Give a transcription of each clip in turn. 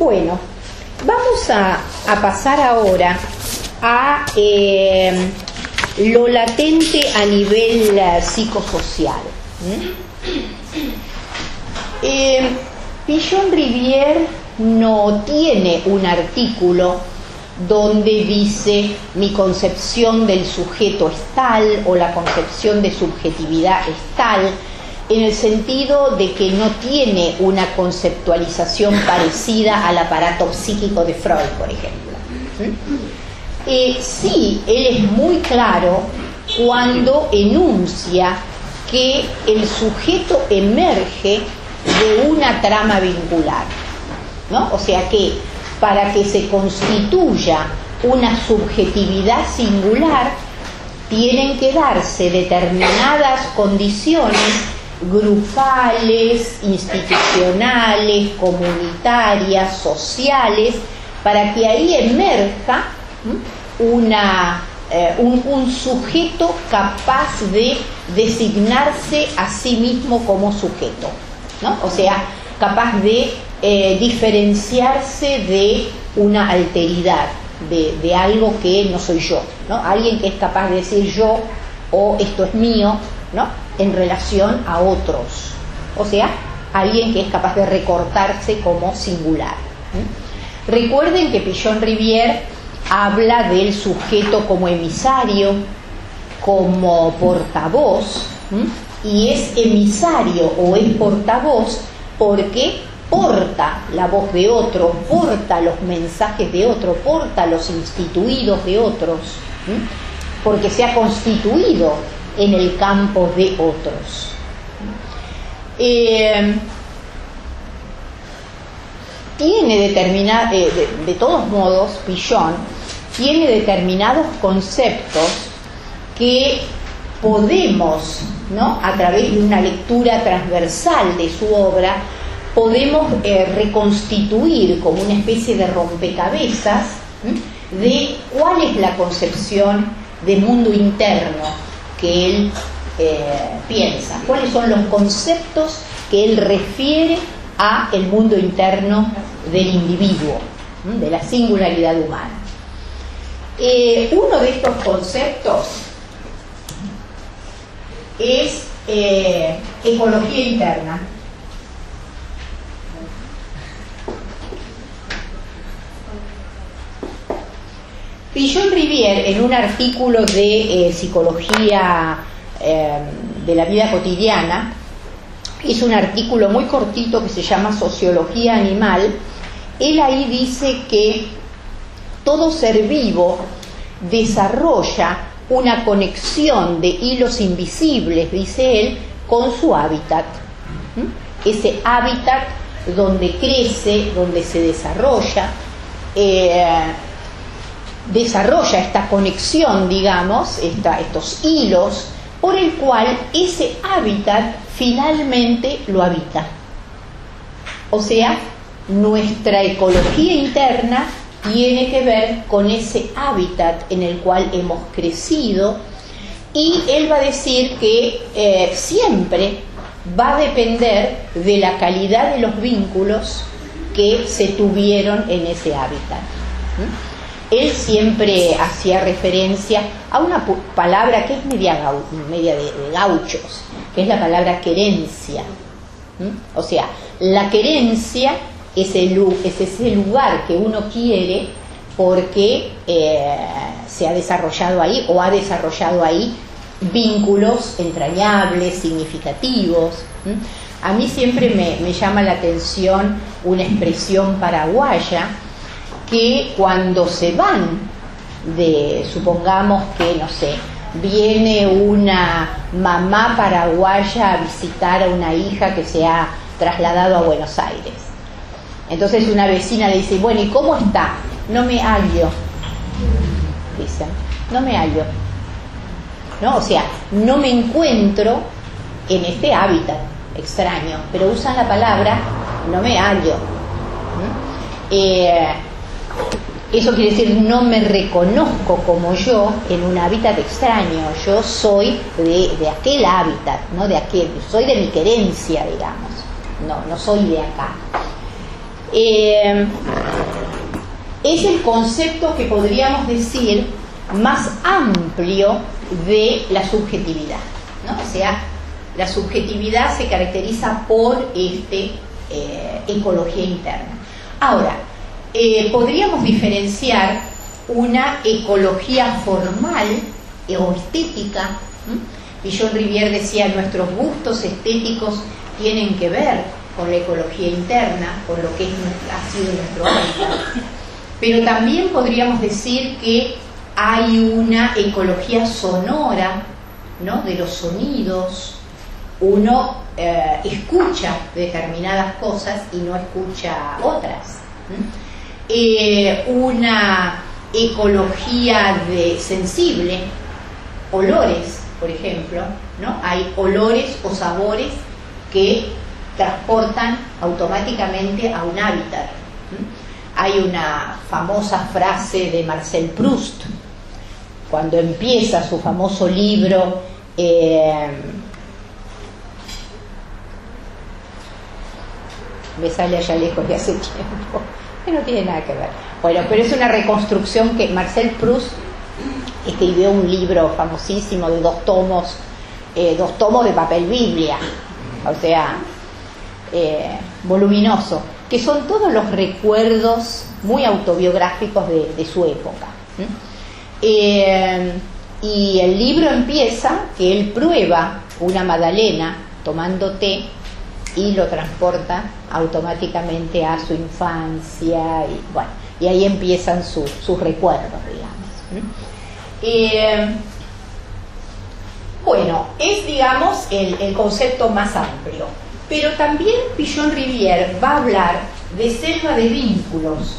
Bueno, vamos a, pasar ahora a eh, lo latente a nivel eh, psicosocial. Eh, Pillon Rivière no tiene un artículo donde dice mi concepción del sujeto es tal o la concepción de subjetividad es tal, en el sentido de que no tiene una conceptualización parecida al aparato psíquico de Freud, por ejemplo. Eh, sí, él es muy claro cuando enuncia que el sujeto emerge de una trama vincular. ¿no? O sea que para que se constituya una subjetividad singular, tienen que darse determinadas condiciones grupales, institucionales, comunitarias, sociales, para que ahí emerja una, eh, un, sujeto capaz de designarse a sí mismo como sujeto, ¿no? o sea, capaz de eh, diferenciarse de una alteridad, de, algo que no soy yo, ¿no? alguien que es capaz de decir yo o esto es mío, ¿no? en relación a otros, o sea, alguien que es capaz de recortarse como singular. Recuerden que Pillon Rivière habla del sujeto como emisario, como portavoz, y es emisario o es portavoz porque porta la voz de otro, porta los mensajes de otro, porta los instituidos de otros, porque se ha constituido en el campo de otros. Eh, tiene determinada, eh, de, todos modos, Pillon tiene determinados conceptos que podemos, ¿no? a través de una lectura transversal de su obra, podemos eh, reconstituir como una especie de rompecabezas de cuál es la concepción de mundo interno que él eh, piensa, cuáles son los conceptos que él refiere a el mundo interno del individuo, de la singularidad humana. Eh, uno de estos conceptos es eh, ecología interna. Pillon Rivière, en un artículo de eh, psicología de la vida cotidiana, hizo un artículo muy cortito que se llama Sociología Animal. Él ahí dice que todo ser vivo desarrolla una conexión de hilos invisibles, dice él, con su hábitat. Ese hábitat donde crece, donde se desarrolla, eh, desarrolla esta conexión, digamos, estos hilos, por el cual ese hábitat finalmente lo habita. O sea, nuestra ecología interna tiene que ver con ese hábitat en el cual hemos crecido y él va a decir que eh, siempre va a depender de la calidad de los vínculos que se tuvieron en ese hábitat. Él siempre hacía referencia a una palabra que es media, de, gauchos, que es la palabra querencia. O sea, la querencia es, es ese lugar que uno quiere porque eh, se ha desarrollado ahí o ha desarrollado ahí vínculos entrañables, significativos. A mí siempre me, llama la atención una expresión paraguaya que cuando se van de, supongamos que, no sé, viene una mamá paraguaya a visitar a una hija que se ha trasladado a Buenos Aires entonces una vecina le dice, bueno, ¿y cómo está? No me hallo. Dicen, no me hallo. ¿No? O sea, no me encuentro en este hábitat extraño, pero usan la palabra no me hallo. ¿Mm? Eh, eso quiere decir no me reconozco como yo en un hábitat extraño. Yo soy de, aquel hábitat, no de aquel. Soy de mi querencia, digamos. No, no soy de acá. Eh, es el concepto que podríamos decir más amplio de la subjetividad. ¿no? O sea, la subjetividad se caracteriza por este, eh, ecología interna. Ahora, eh, podríamos diferenciar una ecología formal o estética. Y John Rivière decía, nuestros gustos estéticos tienen que ver con la ecología interna, con lo que ha sido nuestro hábitat. Pero también podríamos decir que hay una ecología sonora, ¿no? De los sonidos. Uno eh, escucha determinadas cosas y no escucha otras. Eh, una ecología de sensible, olores, por ejemplo, ¿no? Hay olores o sabores que transportan automáticamente a un hábitat. Hay una famosa frase de Marcel Proust, cuando empieza su famoso libro eh, me sale allá lejos de hace tiempo, no tiene nada que ver. Bueno, pero es una reconstrucción que Marcel Proust escribió un libro famosísimo de dos tomos, eh, dos tomos de papel Biblia, o sea, eh, voluminoso, que son todos los recuerdos muy autobiográficos de, su época. Eh, y el libro empieza que él prueba una magdalena tomando té y lo transporta automáticamente a su infancia y bueno, y ahí empiezan sus recuerdos, digamos. Eh, bueno, es digamos el, el, concepto más amplio, pero también Pichon Rivière va a hablar de selva de vínculos.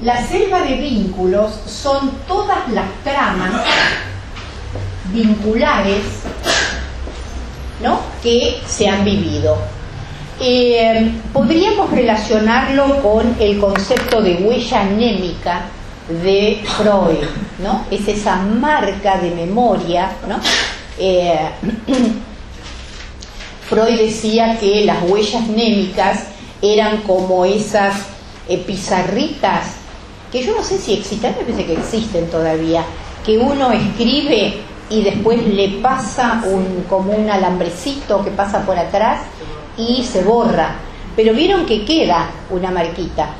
La selva de vínculos son todas las tramas vinculares ¿no? que se han vivido. Eh, podríamos relacionarlo con el concepto de huella anémica de Freud, ¿no? Es esa marca de memoria, ¿no? Eh, Freud decía que las huellas némicas eran como esas eh, pizarritas, que yo no sé si existen, me parece que existen todavía, que uno escribe y después le pasa un, como un alambrecito que pasa por atrás y se borra. Pero vieron que queda una marquita.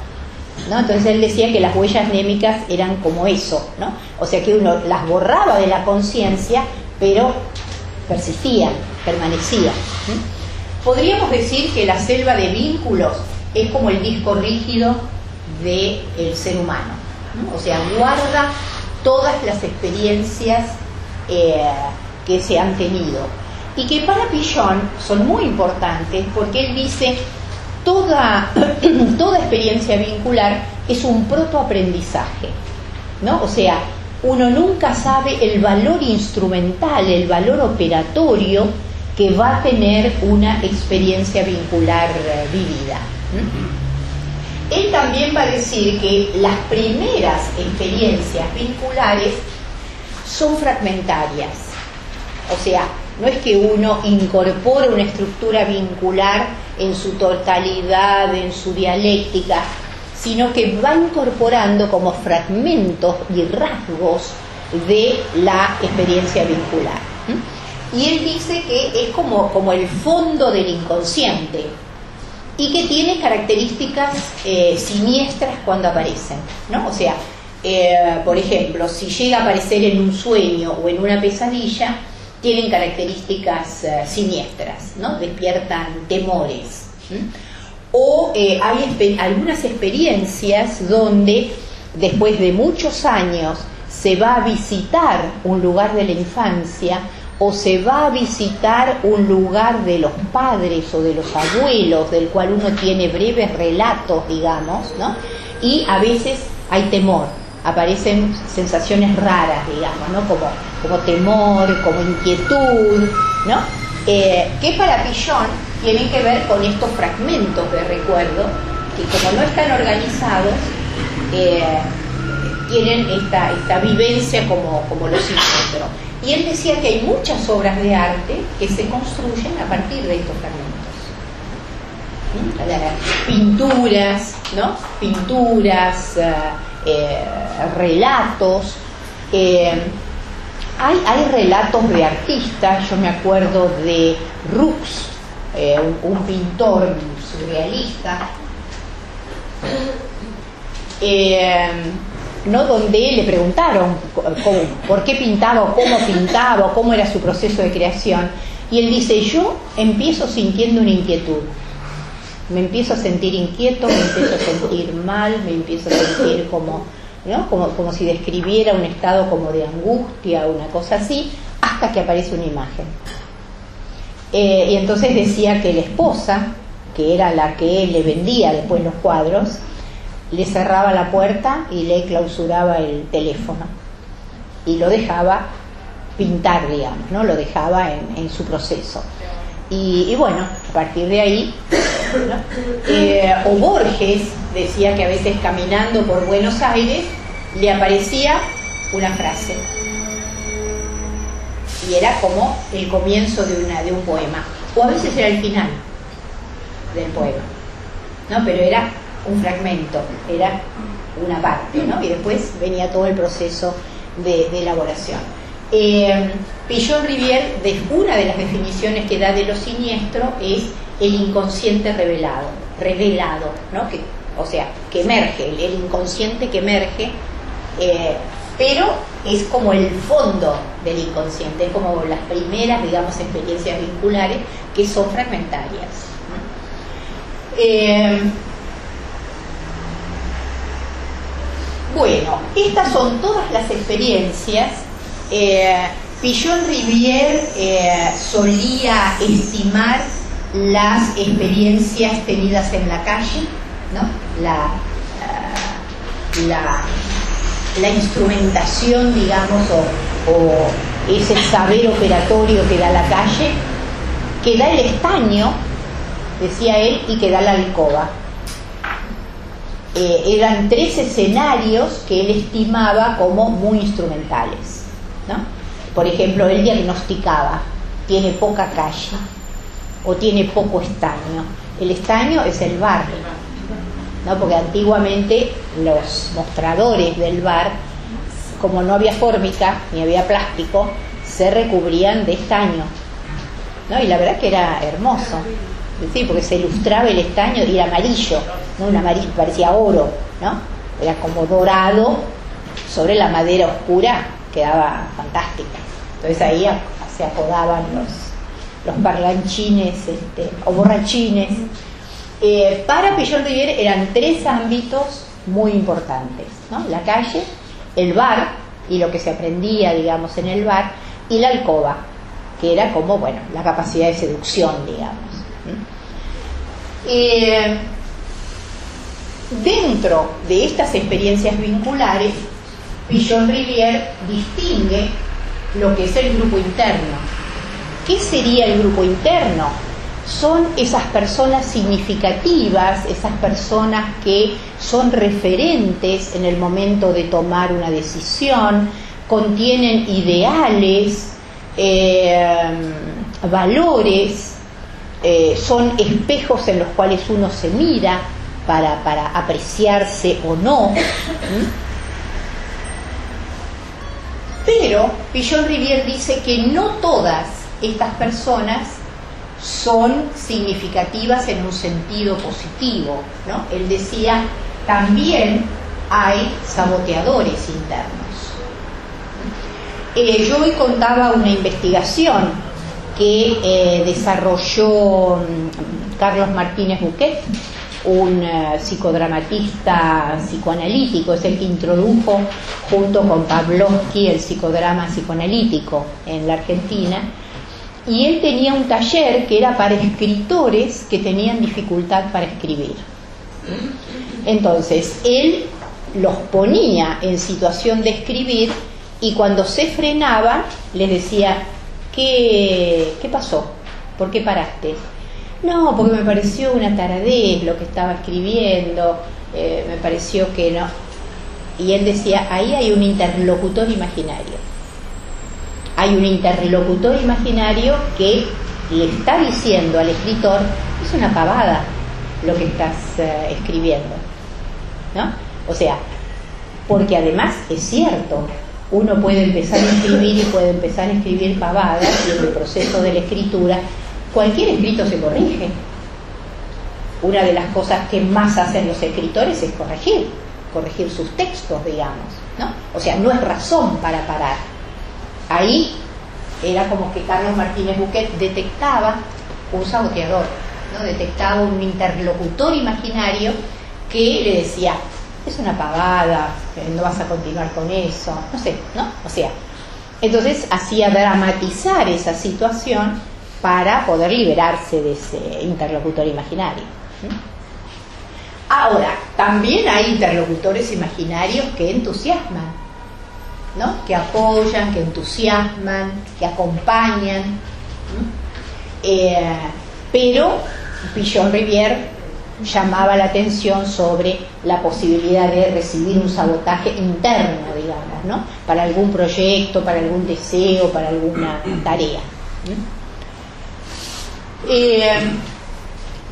¿no? Entonces él decía que las huellas némicas eran como eso, ¿no? O sea que uno las borraba de la conciencia, pero persistían, permanecían. Podríamos decir que la selva de vínculos es como el disco rígido del ser humano. O sea, guarda todas las experiencias eh, que se han tenido. Y que para Pichon son muy importantes porque él dice, toda, toda experiencia vincular es un protoaprendizaje. ¿no? O sea, uno nunca sabe el valor instrumental, el valor operatorio que va a tener una experiencia vincular eh, vivida. Él también va a decir que las primeras experiencias vinculares son fragmentarias. O sea, no es que uno incorpore una estructura vincular en su totalidad, en su dialéctica, sino que va incorporando como fragmentos y rasgos de la experiencia vincular. Y él dice que es como, como el fondo del inconsciente y que tiene características eh, siniestras cuando aparecen, ¿no? O sea, eh, por ejemplo, si llega a aparecer en un sueño o en una pesadilla, tienen características eh, siniestras, ¿no? despiertan temores. O eh, hay algunas experiencias donde después de muchos años se va a visitar un lugar de la infancia o se va a visitar un lugar de los padres o de los abuelos del cual uno tiene breves relatos, digamos, ¿no? Y a veces hay temor, aparecen sensaciones raras, digamos, ¿no? Como, como temor, como inquietud, ¿no? Eh, que para Pillon tienen que ver con estos fragmentos de recuerdo que como no están organizados, eh, tienen esta, esta vivencia como, como los hijos. Y él decía que hay muchas obras de arte que se construyen a partir de estos fragmentos. Pinturas, ¿no? Pinturas, eh, eh, relatos. Eh, hay, hay, relatos de artistas, yo me acuerdo de Rux, un, un, pintor surrealista, ¿no? donde le preguntaron por qué pintaba cómo pintaba cómo era su proceso de creación. Y él dice, yo empiezo sintiendo una inquietud. Me empiezo a sentir inquieto, me empiezo a sentir mal, me empiezo a sentir como, ¿no? como, como si describiera un estado como de angustia, una cosa así, hasta que aparece una imagen. Eh, y entonces decía que la esposa, que era la que le vendía después los cuadros, le cerraba la puerta y le clausuraba el teléfono y lo dejaba pintar, digamos, ¿no? Lo dejaba en, su proceso. Y, bueno, a partir de ahí, eh, o Borges decía que a veces caminando por Buenos Aires le aparecía una frase. Y era como el comienzo de, una, de un poema. O a veces era el final del poema. ¿no? Pero era un fragmento, era una parte, ¿no? Y después venía todo el proceso de, elaboración. Eh, Pillon Rivière, de, una de las definiciones que da de lo siniestro es el inconsciente revelado, revelado, ¿no? Que, o sea, que emerge, el, inconsciente que emerge, eh, pero es como el fondo del inconsciente, es como las primeras, digamos, experiencias vinculares que son fragmentarias. Eh, Bueno, estas son todas las experiencias. Eh, Pillon Rivière eh, solía estimar las experiencias tenidas en la calle, ¿no? la, eh, la, instrumentación, digamos, o, ese saber operatorio que da la calle, que da el estaño, decía él, y que da la alcoba. Eh, eran tres escenarios que él estimaba como muy instrumentales. ¿No? Por ejemplo, él diagnosticaba, tiene poca calle o tiene poco estaño. El estaño es el bar, ¿no? porque antiguamente los mostradores del bar, como no había fórmica ni había plástico, se recubrían de estaño. ¿no? Y la verdad que era hermoso. Sí, porque se ilustraba el estaño y era amarillo, ¿no? Un amarillo, parecía oro, ¿no? Era como dorado sobre la madera oscura, quedaba fantástica. Entonces ahí se apodaban los, los este, o borrachines. Eh, para Pillon Rivière eran tres ámbitos muy importantes. La calle, el bar y lo que se aprendía, digamos, en el bar, y la alcoba, que era como, bueno, la capacidad de seducción, digamos. Eh, dentro de estas experiencias vinculares, Pillon Rivière distingue lo que es el grupo interno. ¿Qué sería el grupo interno? Son esas personas significativas, esas personas que son referentes en el momento de tomar una decisión, contienen ideales, eh, valores, eh, son espejos en los cuales uno se mira para apreciarse o no. Pero Pillon Rivière dice que no todas estas personas son significativas en un sentido positivo. ¿no? Él decía, también hay saboteadores internos. Eh, yo hoy contaba una investigación que eh, desarrolló mm, Carlos Martínez Buquet, un eh, psicodramatista psicoanalítico, es el que introdujo junto con Pavlovsky el psicodrama psicoanalítico en la Argentina. Y él tenía un taller que era para escritores que tenían dificultad para escribir. Entonces, él los ponía en situación de escribir y cuando se frenaba les decía, ¿Qué, ¿Qué pasó? ¿Por qué paraste? No, porque me pareció una taradez lo que estaba escribiendo, eh, me pareció que no. Y él decía, ahí hay un interlocutor imaginario. hay un interlocutor imaginario que le está diciendo al escritor, es una pavada lo que estás eh, escribiendo. ¿No? O sea, porque además es cierto, uno puede empezar a escribir y puede empezar a escribir pavadas en el proceso de la escritura cualquier escrito se corrige. Una de las cosas que más hacen los escritores es corregir, corregir sus textos, digamos, ¿no? O sea, no es razón para parar. Ahí era como que Carlos Martínez Buquet detectaba un saboteador, ¿no? detectaba un interlocutor imaginario que le decía, es una pavada, no vas a continuar con eso, no sé, ¿no? O sea, entonces hacía dramatizar esa situación para poder liberarse de ese interlocutor imaginario. Ahora, también hay interlocutores imaginarios que entusiasman, ¿no? que apoyan, que entusiasman, que acompañan. Eh, pero Pillon Rivière llamaba la atención sobre la posibilidad de recibir un sabotaje interno, digamos, ¿no? Para algún proyecto, para algún deseo, para alguna tarea. Eh,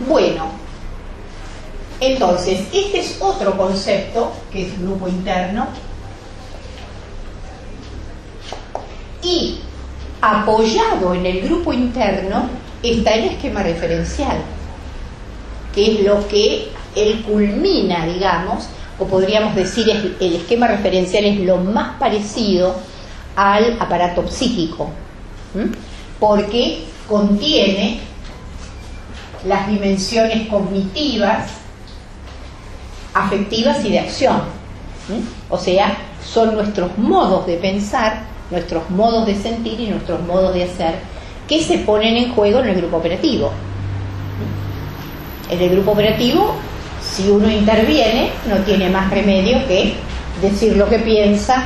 bueno, entonces, este es otro concepto, que es grupo interno, y apoyado en el grupo interno está el esquema referencial que es lo que él culmina, digamos, o podríamos decir el esquema referencial es lo más parecido al aparato psíquico, porque contiene las dimensiones cognitivas, afectivas y de acción. O sea, son nuestros modos de pensar, nuestros modos de sentir y nuestros modos de hacer que se ponen en juego en el grupo operativo. En el grupo operativo, si uno interviene, no tiene más remedio que decir lo que piensa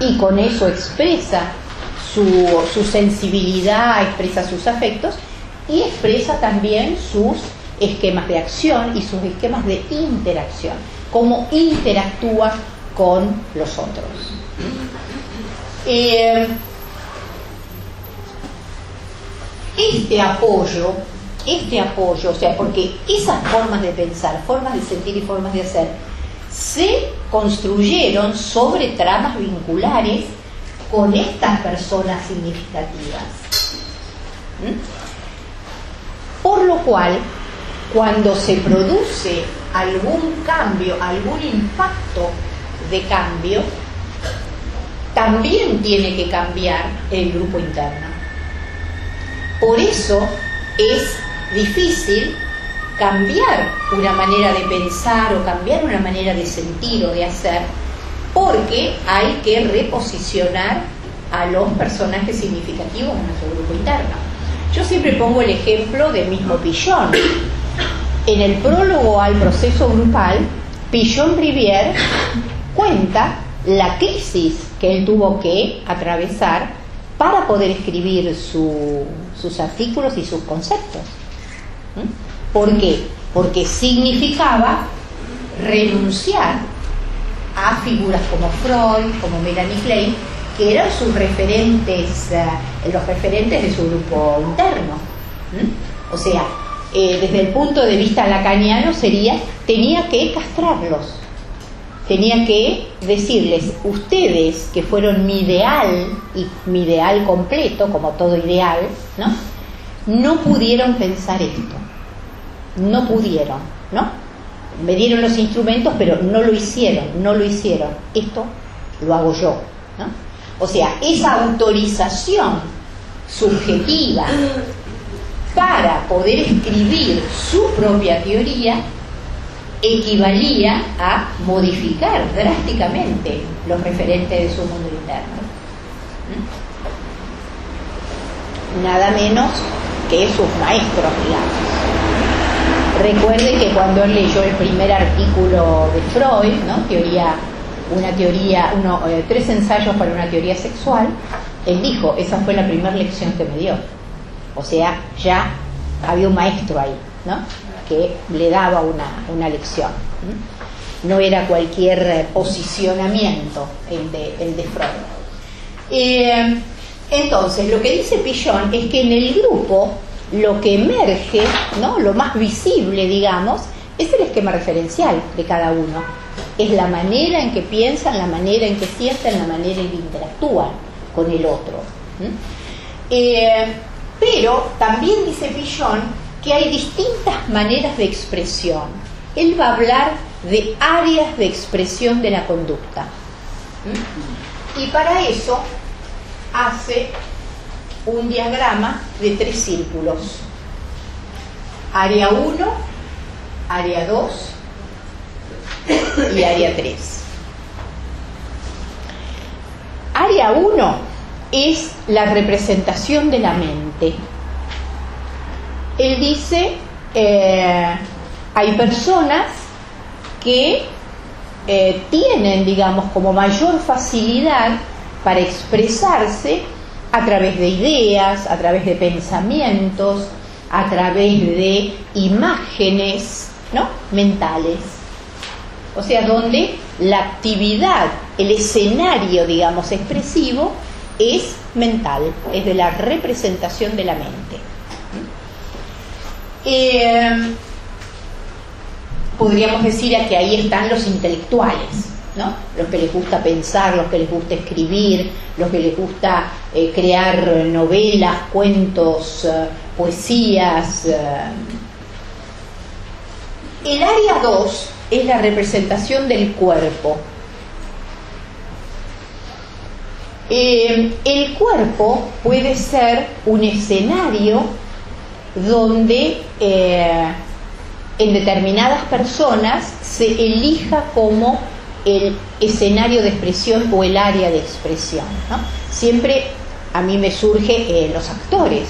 y con eso expresa su, sensibilidad, expresa sus afectos y expresa también sus esquemas de acción y sus esquemas de interacción, cómo interactúa con los otros. Eh, este apoyo este apoyo, o sea, porque esas formas de pensar, formas de sentir y formas de hacer, se construyeron sobre tramas vinculares con estas personas significativas. ¿Mm? Por lo cual, cuando se produce algún cambio, algún impacto de cambio, también tiene que cambiar el grupo interno. Por eso es difícil cambiar una manera de pensar o cambiar una manera de sentir o de hacer, porque hay que reposicionar a los personajes significativos en nuestro grupo interno. Yo siempre pongo el ejemplo del mismo Pillon. En el prólogo al proceso grupal, Pillon Rivière cuenta la crisis que él tuvo que atravesar para poder escribir sus artículos y sus conceptos. ¿Por qué? Porque significaba renunciar a figuras como Freud, como Melanie Klein, que eran sus referentes, eh, los referentes de su grupo interno. O sea, eh, desde el punto de vista lacaniano sería, tenía que castrarlos, tenía que decirles, ustedes que fueron mi ideal y mi ideal completo, como todo ideal, ¿no? No pudieron pensar esto no pudieron, ¿no? Me dieron los instrumentos, pero no lo hicieron, no lo hicieron. Esto lo hago yo, ¿no? O sea, esa autorización subjetiva para poder escribir su propia teoría equivalía a modificar drásticamente los referentes de su mundo interno. Nada menos que sus maestros, digamos. Recuerde que cuando él leyó el primer artículo de Freud, ¿no? teoría, una teoría, uno, eh, tres ensayos para una teoría sexual, él dijo, esa fue la primera lección que me dio. O sea, ya había un maestro ahí, ¿no? que le daba una, lección. No era cualquier posicionamiento el de, el de Freud. Eh, Entonces, lo que dice Pillón es que en el grupo lo que emerge, ¿no? lo más visible, digamos, es el esquema referencial de cada uno. Es la manera en que piensan, la manera en que sienten, la manera en que interactúan con el otro. Eh, pero también dice Pillón que hay distintas maneras de expresión. Él va a hablar de áreas de expresión de la conducta. Y para eso hace un diagrama de tres círculos. Área 1, área 2 y área 3. Área 1 es la representación de la mente. Él dice, eh, hay personas que eh, tienen, digamos, como mayor facilidad para expresarse a través de ideas, a través de pensamientos, a través de imágenes ¿no? mentales. O sea, donde la actividad, el escenario, digamos, expresivo, es mental, es de la representación de la mente. Eh, podríamos decir que ahí están los intelectuales, ¿no? Los que les gusta pensar, los que les gusta escribir, los que les gusta eh, crear novelas, cuentos, eh, poesías. El área 2 es la representación del cuerpo. el cuerpo puede ser un escenario donde en determinadas personas se elija como el escenario de expresión o el área de expresión. Siempre a mí me surge eh, los actores,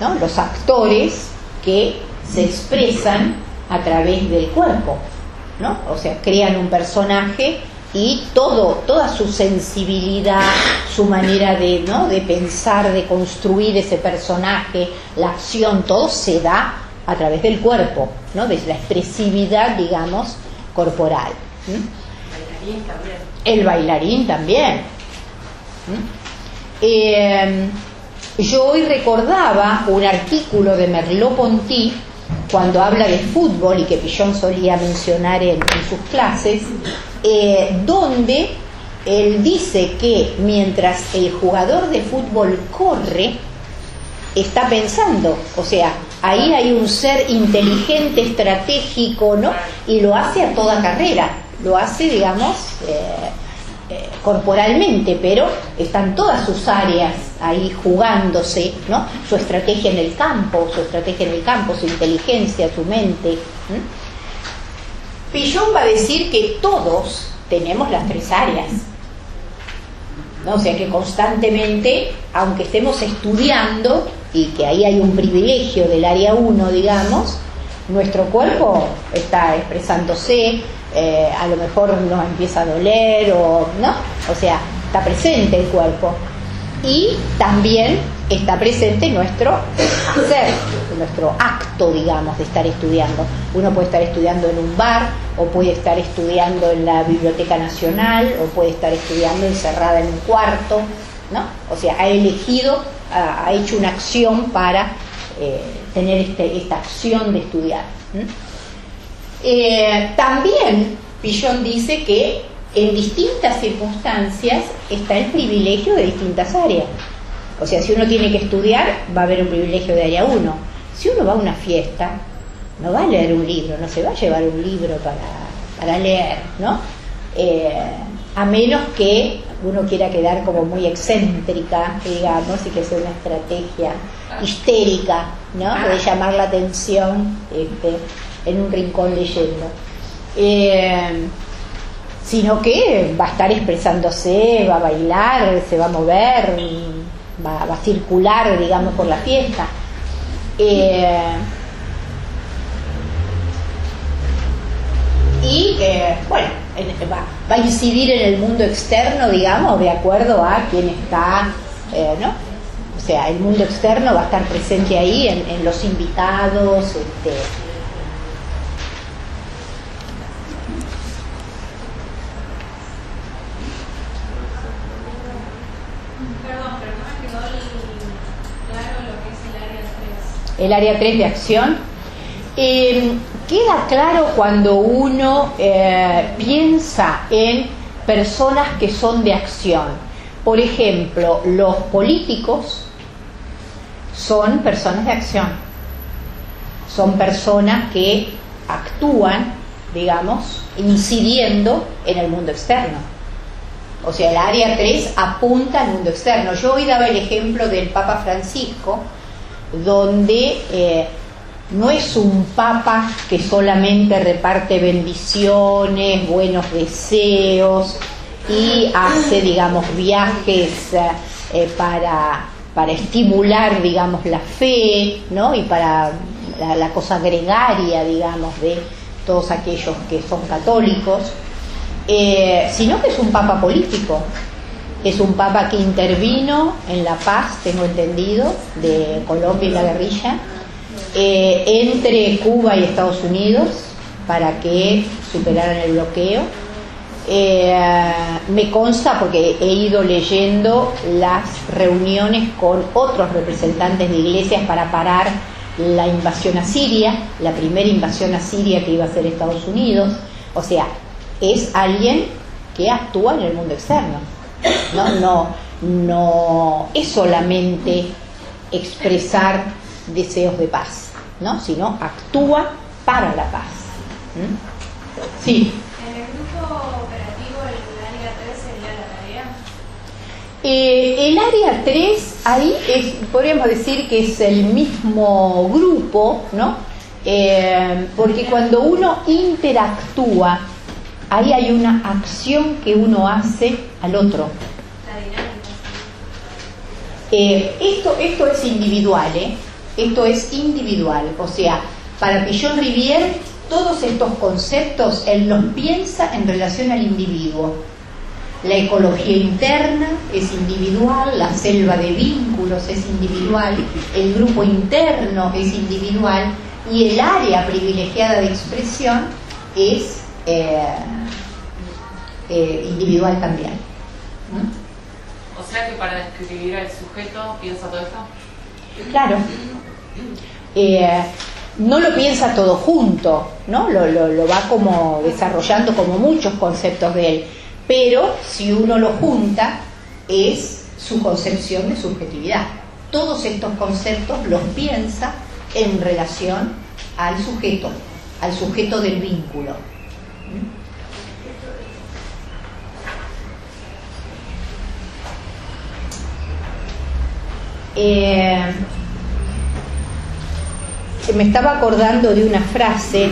¿no? los actores que se expresan a través del cuerpo, ¿no? o sea, crean un personaje y todo, toda su sensibilidad, su manera de, ¿no? de pensar, de construir ese personaje, la acción, todo se da a través del cuerpo, ¿no? de la expresividad, digamos, corporal. El bailarín también. Eh, yo hoy recordaba un artículo de Merleau-Ponty cuando habla de fútbol y que Pillon solía mencionar en, sus clases, eh, donde él dice que mientras el jugador de fútbol corre, está pensando, o sea, ahí hay un ser inteligente, estratégico, ¿no? Y lo hace a toda carrera, lo hace, digamos, eh, eh, corporalmente, pero están todas sus áreas ahí jugándose, ¿no? Su estrategia en el campo, su estrategia en el campo, su inteligencia, su mente. Pillon va a decir que todos tenemos las tres áreas. ¿no? O sea que constantemente, aunque estemos estudiando, y que ahí hay un privilegio del área 1, digamos, nuestro cuerpo está expresándose, eh, a lo mejor nos empieza a doler o no, o sea, está presente el cuerpo. Y también está presente nuestro hacer, nuestro acto, digamos, de estar estudiando. Uno puede estar estudiando en un bar, o puede estar estudiando en la Biblioteca Nacional, o puede estar estudiando encerrada en un cuarto, ¿no? O sea, ha elegido ha, hecho una acción para eh, tener este, esta acción de estudiar. También Pillon dice que en distintas circunstancias está el privilegio de distintas áreas. O sea, si uno tiene que estudiar, va a haber un privilegio de área 1. Si uno va a una fiesta, no va a leer un libro, no se va a llevar un libro para, leer, ¿no? Eh, a menos que uno quiera quedar como muy excéntrica, digamos, y que sea una estrategia histérica, ¿no? De llamar la atención este, en un rincón leyendo. Eh, sino que va a estar expresándose, va a bailar, se va a mover, va, a circular, digamos, por la fiesta. Eh, y, bueno, va, a incidir en el mundo externo, digamos, de acuerdo a quién está, eh, ¿no? O sea, el mundo externo va a estar presente ahí en, los invitados. Este, el área 3 de acción. Eh, queda claro cuando uno eh, piensa en personas que son de acción. Por ejemplo, los políticos son personas de acción. Son personas que actúan, digamos, incidiendo en el mundo externo. O sea, el área 3 apunta al mundo externo. Yo hoy daba el ejemplo del Papa Francisco, donde eh, no es un papa que solamente reparte bendiciones, buenos deseos y hace, digamos, viajes eh, para, para, estimular, digamos, la fe, ¿no? Y para la, cosa gregaria, digamos, de todos aquellos que son católicos, eh, sino que es un papa político. Es un papa que intervino en la paz, tengo entendido, de Colombia y la guerrilla, eh, entre Cuba y Estados Unidos para que superaran el bloqueo. Eh, me consta porque he ido leyendo las reuniones con otros representantes de iglesias para parar la invasión a Siria, la primera invasión a Siria que iba a hacer Estados Unidos. O sea, es alguien que actúa en el mundo externo. No, no, no es solamente expresar deseos de paz, ¿no? sino actúa para la paz. ¿Mm? Sí. ¿En el grupo operativo el área 3 sería la tarea? Eh, el área 3 ahí es, podríamos decir que es el mismo grupo, ¿no? Eh, porque cuando uno interactúa, ahí hay una acción que uno hace al otro. Eh, esto, esto es individual, ¿eh? Esto es individual. O sea, para Pillon Rivière, todos estos conceptos él los piensa en relación al individuo. La ecología interna es individual, la selva de vínculos es individual, el grupo interno es individual y el área privilegiada de expresión es eh, eh, individual también. ¿Mm? O sea que para describir al sujeto piensa todo esto. Claro. Eh, no lo piensa todo junto, ¿no? Lo, lo, lo va como desarrollando como muchos conceptos de él. Pero si uno lo junta, es su concepción de subjetividad. Todos estos conceptos los piensa en relación al sujeto, al sujeto del vínculo. Eh, me estaba acordando de una frase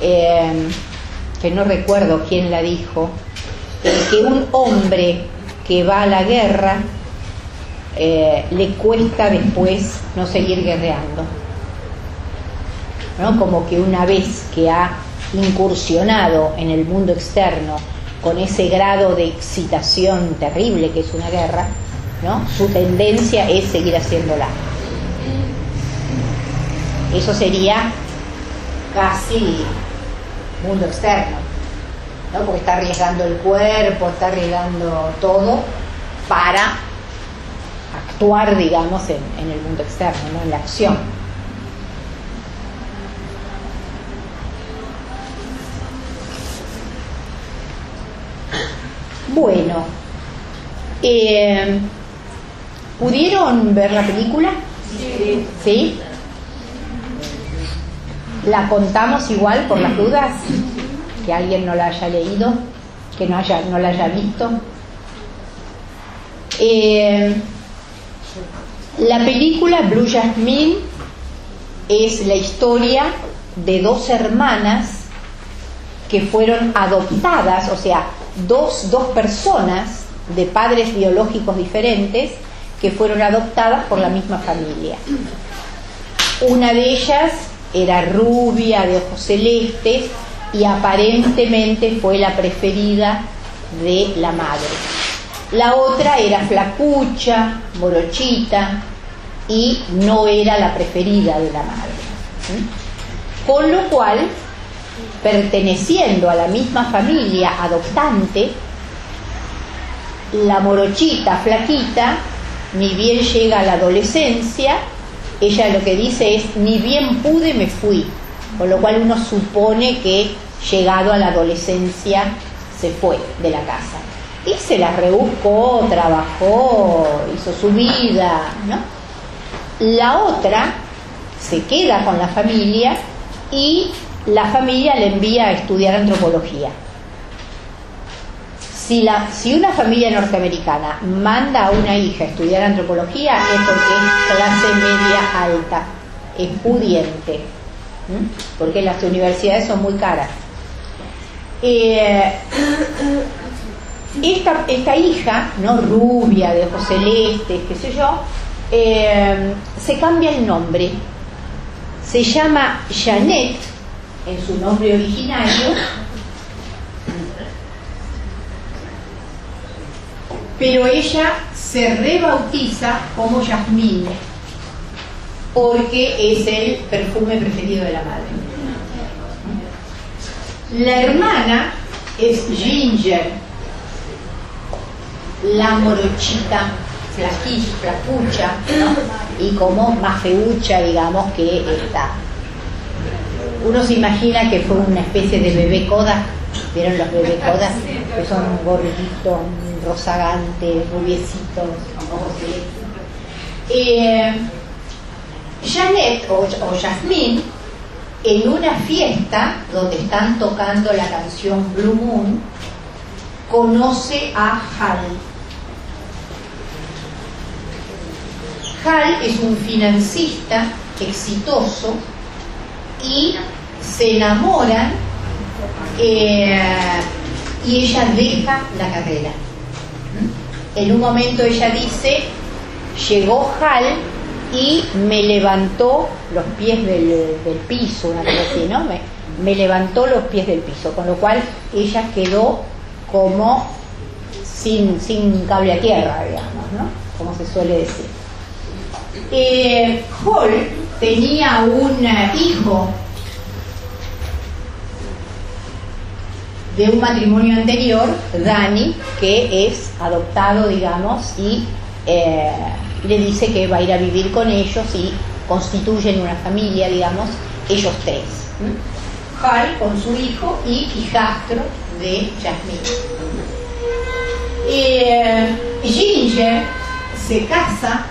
eh, que no recuerdo quién la dijo, que un hombre que va a la guerra eh, le cuesta después no seguir guerreando. ¿no? Como que una vez que ha incursionado en el mundo externo con ese grado de excitación terrible que es una guerra, ¿no? su tendencia es seguir haciéndola. Eso sería casi mundo externo, ¿no? porque está arriesgando el cuerpo, está arriesgando todo para actuar, digamos, en, en el mundo externo, ¿no? en la acción. Bueno, eh, ¿pudieron ver la película? Sí. ¿Sí? ¿La contamos igual por las dudas? Que alguien no la haya leído, que no, haya, no la haya visto. Eh, la película Blue Jasmine es la historia de dos hermanas que fueron adoptadas, o sea, dos, dos personas de padres biológicos diferentes que fueron adoptadas por la misma familia. Una de ellas era rubia, de ojos celestes, y aparentemente fue la preferida de la madre. La otra era flacucha, morochita, y no era la preferida de la madre. Con lo cual, perteneciendo a la misma familia adoptante, la morochita flaquita, ni bien llega a la adolescencia, ella lo que dice es, ni bien pude me fui, con lo cual uno supone que llegado a la adolescencia se fue de la casa. Y se la rebuscó, trabajó, hizo su vida, ¿no? La otra se queda con la familia y la familia le envía a estudiar antropología. Si, una familia norteamericana manda a una hija a estudiar antropología es porque es clase media alta, es pudiente, porque las universidades son muy caras. Eh, esta, esta hija, no rubia, de ojos celestes, qué sé yo, eh, se cambia el nombre. Se llama Janet, en su nombre originario, pero ella se rebautiza como Yasmín, porque es el perfume preferido de la madre. La hermana es Ginger, la morochita, flaquilla, flacucha, y como más feucha, digamos, que esta. Uno se imagina que fue una especie de bebé coda, ¿vieron los bebé codas? Que son gorditos, rozagantes, rubiecitos. Eh, Janet o Jasmine, en una fiesta donde están tocando la canción Blue Moon, conoce a Hal. Hal es un financista exitoso y se enamoran eh, y ella deja la carrera. En un momento ella dice, llegó Hal y me levantó los pies del, del piso, una cosa así, ¿no? Me, levantó los pies del piso, con lo cual ella quedó como sin, sin cable a tierra, digamos, ¿no? Como se suele decir. Eh, Hall tenía un hijo de un matrimonio anterior, Dani, que es adoptado, digamos, y eh, le dice que va a ir a vivir con ellos y constituyen una familia, digamos, ellos tres. Hal con su hijo y hijastro de Jasmine. Eh, Ginger se casa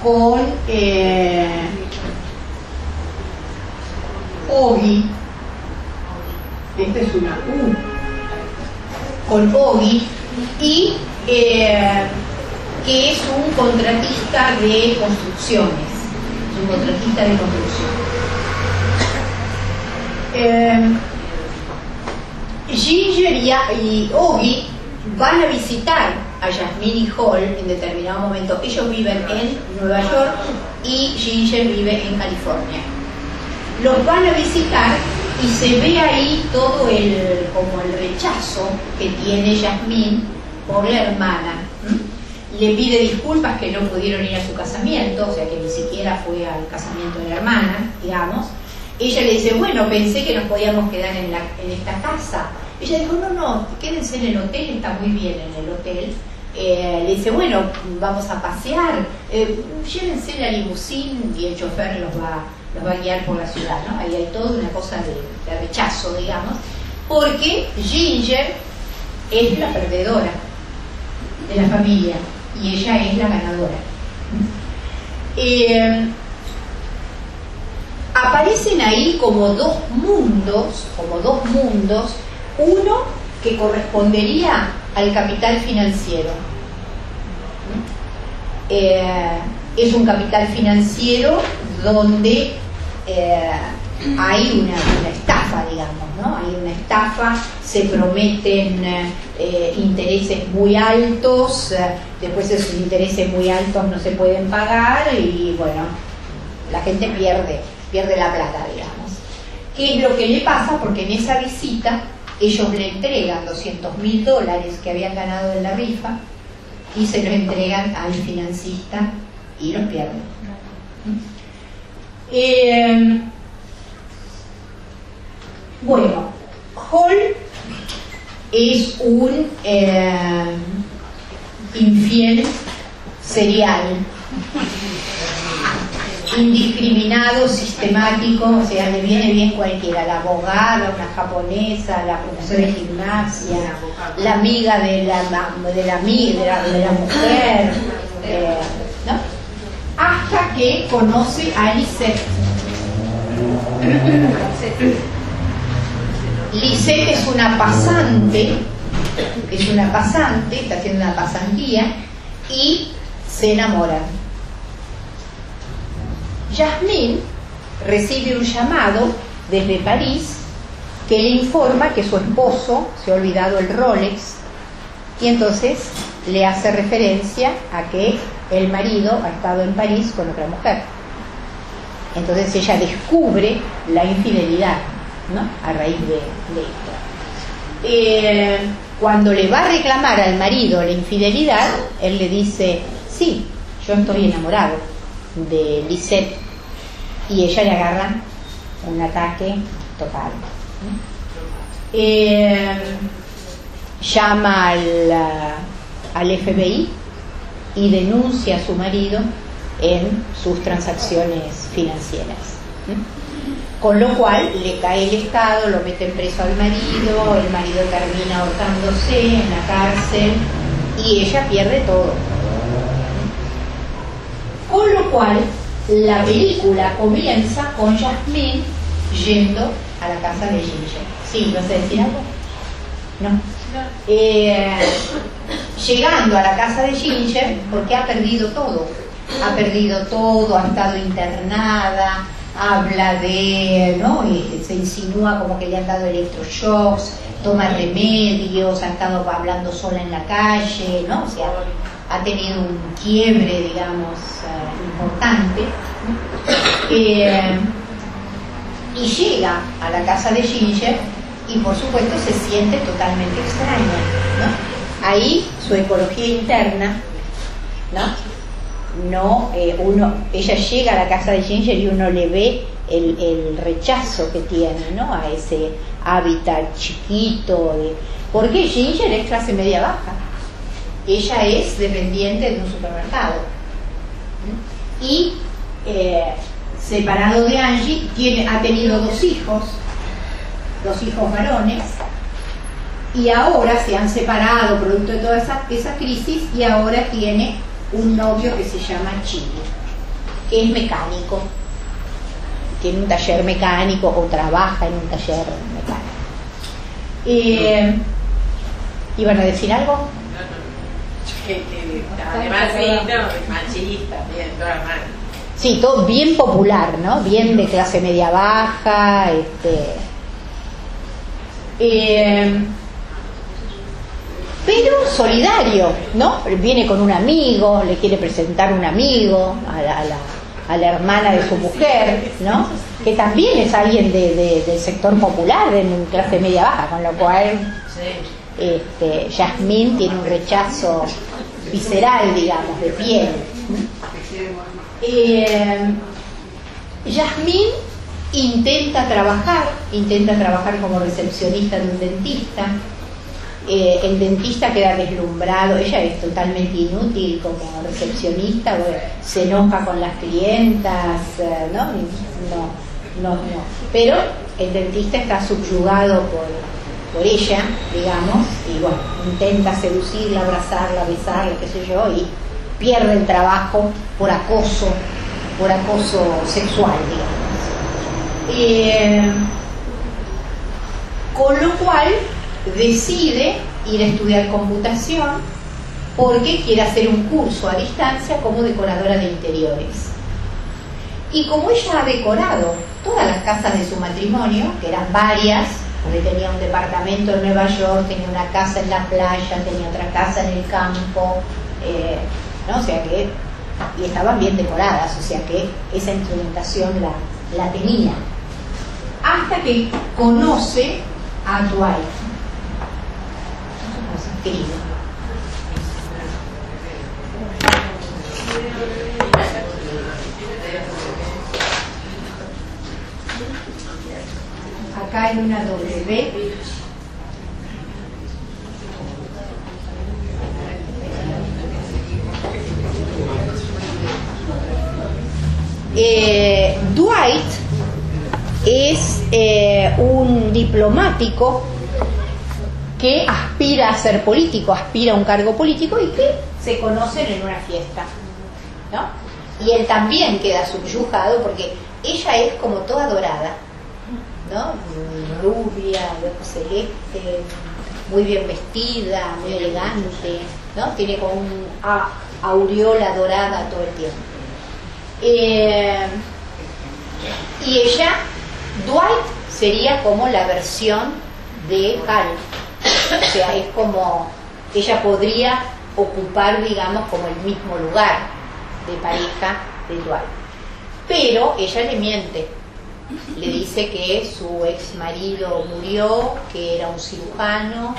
con eh, esta es una U, con Ogi y eh, que es un contratista de construcciones, es un contratista de construcción. Eh, Ginger y, y Ogi van a visitar a Jasmine y Hall en determinado momento. Ellos viven en Nueva York y Ginger vive en California. Los van a visitar y se ve ahí todo el como el rechazo que tiene Jasmine por la hermana. Le pide disculpas que no pudieron ir a su casamiento, o sea que ni siquiera fue al casamiento de la hermana, digamos. Ella le dice, bueno, pensé que nos podíamos quedar en, la, en esta casa. Ella dijo, no, no, quédense en el hotel, está muy bien en el hotel. Eh, le dice, bueno, vamos a pasear, eh, llévense la limusín y el chofer los va, va a guiar por la ciudad, ¿no? Ahí hay toda una cosa de, de rechazo, digamos, porque Ginger es la perdedora de la familia y ella es la ganadora. Eh, aparecen ahí como dos mundos, como dos mundos, uno que correspondería al capital financiero. Eh, es un capital financiero donde eh, hay una, estafa, digamos, ¿no? Hay una estafa, se prometen eh, intereses muy altos, después esos intereses muy altos no se pueden pagar y bueno, la gente pierde, pierde la plata, digamos. ¿Qué es lo que le pasa? Porque en esa visita ellos le entregan 200 mil dólares que habían ganado en la rifa y se los entregan al financista y los pierden. Eh, bueno, Hall es un eh, infiel serial. indiscriminado, sistemático, o sea, le viene bien cualquiera, la abogada, una japonesa, la profesora de gimnasia, la amiga de la, de la, de la, mujer, eh, ¿no? Hasta que conoce a Lisette. Lisette es una pasante, es una pasante, está haciendo una pasantía y se enamoran Jasmine recibe un llamado desde París que le informa que su esposo se ha olvidado el Rolex y entonces le hace referencia a que el marido ha estado en París con otra mujer. Entonces ella descubre la infidelidad ¿no? a raíz de, esto. Eh, cuando le va a reclamar al marido la infidelidad, él le dice, sí, yo estoy enamorado de Lisette y ella le agarra un ataque total. Eh, llama al, al FBI y denuncia a su marido en sus transacciones financieras. Con lo cual le cae el Estado, lo mete preso al marido, el marido termina ahorcándose en la cárcel y ella pierde todo. Con lo cual la película comienza con Jasmine yendo a la casa de Ginger. ¿Sí? ¿Vas a decir algo? No. Eh, llegando a la casa de Ginger porque ha perdido todo. Ha perdido todo, ha estado internada, habla de, ¿no? Y se insinúa como que le han dado electroshocks, toma remedios, ha estado hablando sola en la calle, ¿no? O ha tenido un quiebre, digamos, eh, importante, eh, y llega a la casa de Ginger y por supuesto se siente totalmente extraña. Ahí su ecología interna, ¿no? No, eh, uno, ella llega a la casa de Ginger y uno le ve el, el rechazo que tiene, ¿no? A ese hábitat chiquito, de, porque Ginger es clase media baja, ella es dependiente de un supermercado. Y eh, separado de Angie, tiene, ha tenido dos hijos, dos hijos varones, y ahora se han separado producto de toda esa, esa crisis y ahora tiene un novio que se llama Chile, que es mecánico, tiene un taller mecánico o trabaja en un taller mecánico. Eh, ¿Iban a decir algo? además machista, bien, toda Sí, todo bien popular, ¿no? Bien de clase media baja, este. Eh, pero solidario, ¿no? Viene con un amigo, le quiere presentar un amigo a la, hermana de su mujer, ¿no? Que también es alguien de, del sector popular, de clase media baja, con lo cual este, tiene un rechazo visceral, digamos, de piel. Eh, intenta trabajar, intenta trabajar como recepcionista de un dentista. Eh, el dentista queda deslumbrado, ella es totalmente inútil como recepcionista, se enoja con las clientas, eh, ¿no? No, no, no. Pero el dentista está subyugado por, por ella, digamos, y bueno, intenta seducirla, abrazarla, besarla, qué sé yo, y pierde el trabajo por acoso, por acoso sexual, digamos. Eh, con lo cual decide ir a estudiar computación porque quiere hacer un curso a distancia como decoradora de interiores. Y como ella ha decorado todas las casas de su matrimonio, que eran varias, porque tenía un departamento en Nueva York, tenía una casa en la playa, tenía otra casa en el campo, eh, ¿no? O sea que, y estaban bien decoradas, o sea que esa instrumentación la, la tenía. Hasta que conoce a Dwight. Acá hay una W Eh, Dwight es eh, un diplomático que aspira a ser político, aspira a un cargo político y que se conocen en una fiesta. ¿no? Y él también queda subyugado porque ella es como toda dorada, ¿no? rubia, de ojos celeste, muy bien vestida, muy elegante, ¿no? tiene como un a- aureola dorada todo el tiempo. Eh, y ella, Dwight, sería como la versión de Hal. O sea, es como, ella podría ocupar, digamos, como el mismo lugar de pareja de Dwight. Pero ella le miente. Le dice que su ex marido murió, que era un cirujano,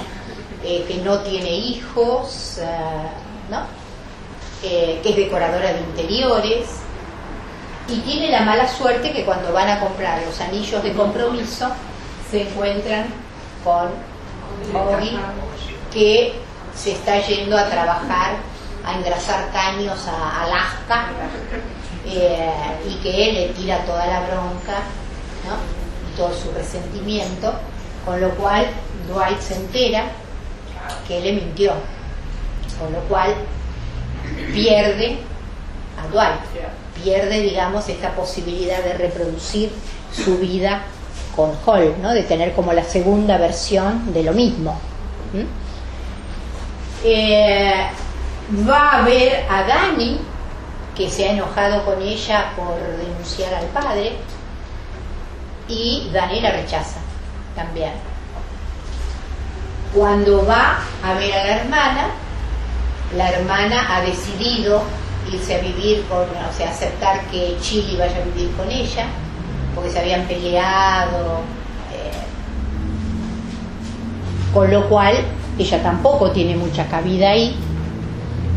eh, que no tiene hijos, eh, ¿no? Eh, que es decoradora de interiores y tiene la mala suerte que cuando van a comprar los anillos de compromiso se encuentran con Bobby que se está yendo a trabajar a engrasar caños a Alaska eh, y que él le tira toda la bronca ¿no? y todo su resentimiento con lo cual Dwight se entera que él le mintió con lo cual pierde a Dwight pierde, digamos, esta posibilidad de reproducir su vida con Hall, ¿no? de tener como la segunda versión de lo mismo. Eh, va a ver a Dani, que se ha enojado con ella por denunciar al padre, y Dani la rechaza también. Cuando va a ver a la hermana, la hermana ha decidido irse a vivir con, o sea, aceptar que Chili vaya a vivir con ella, porque se habían peleado, eh, con lo cual ella tampoco tiene mucha cabida ahí,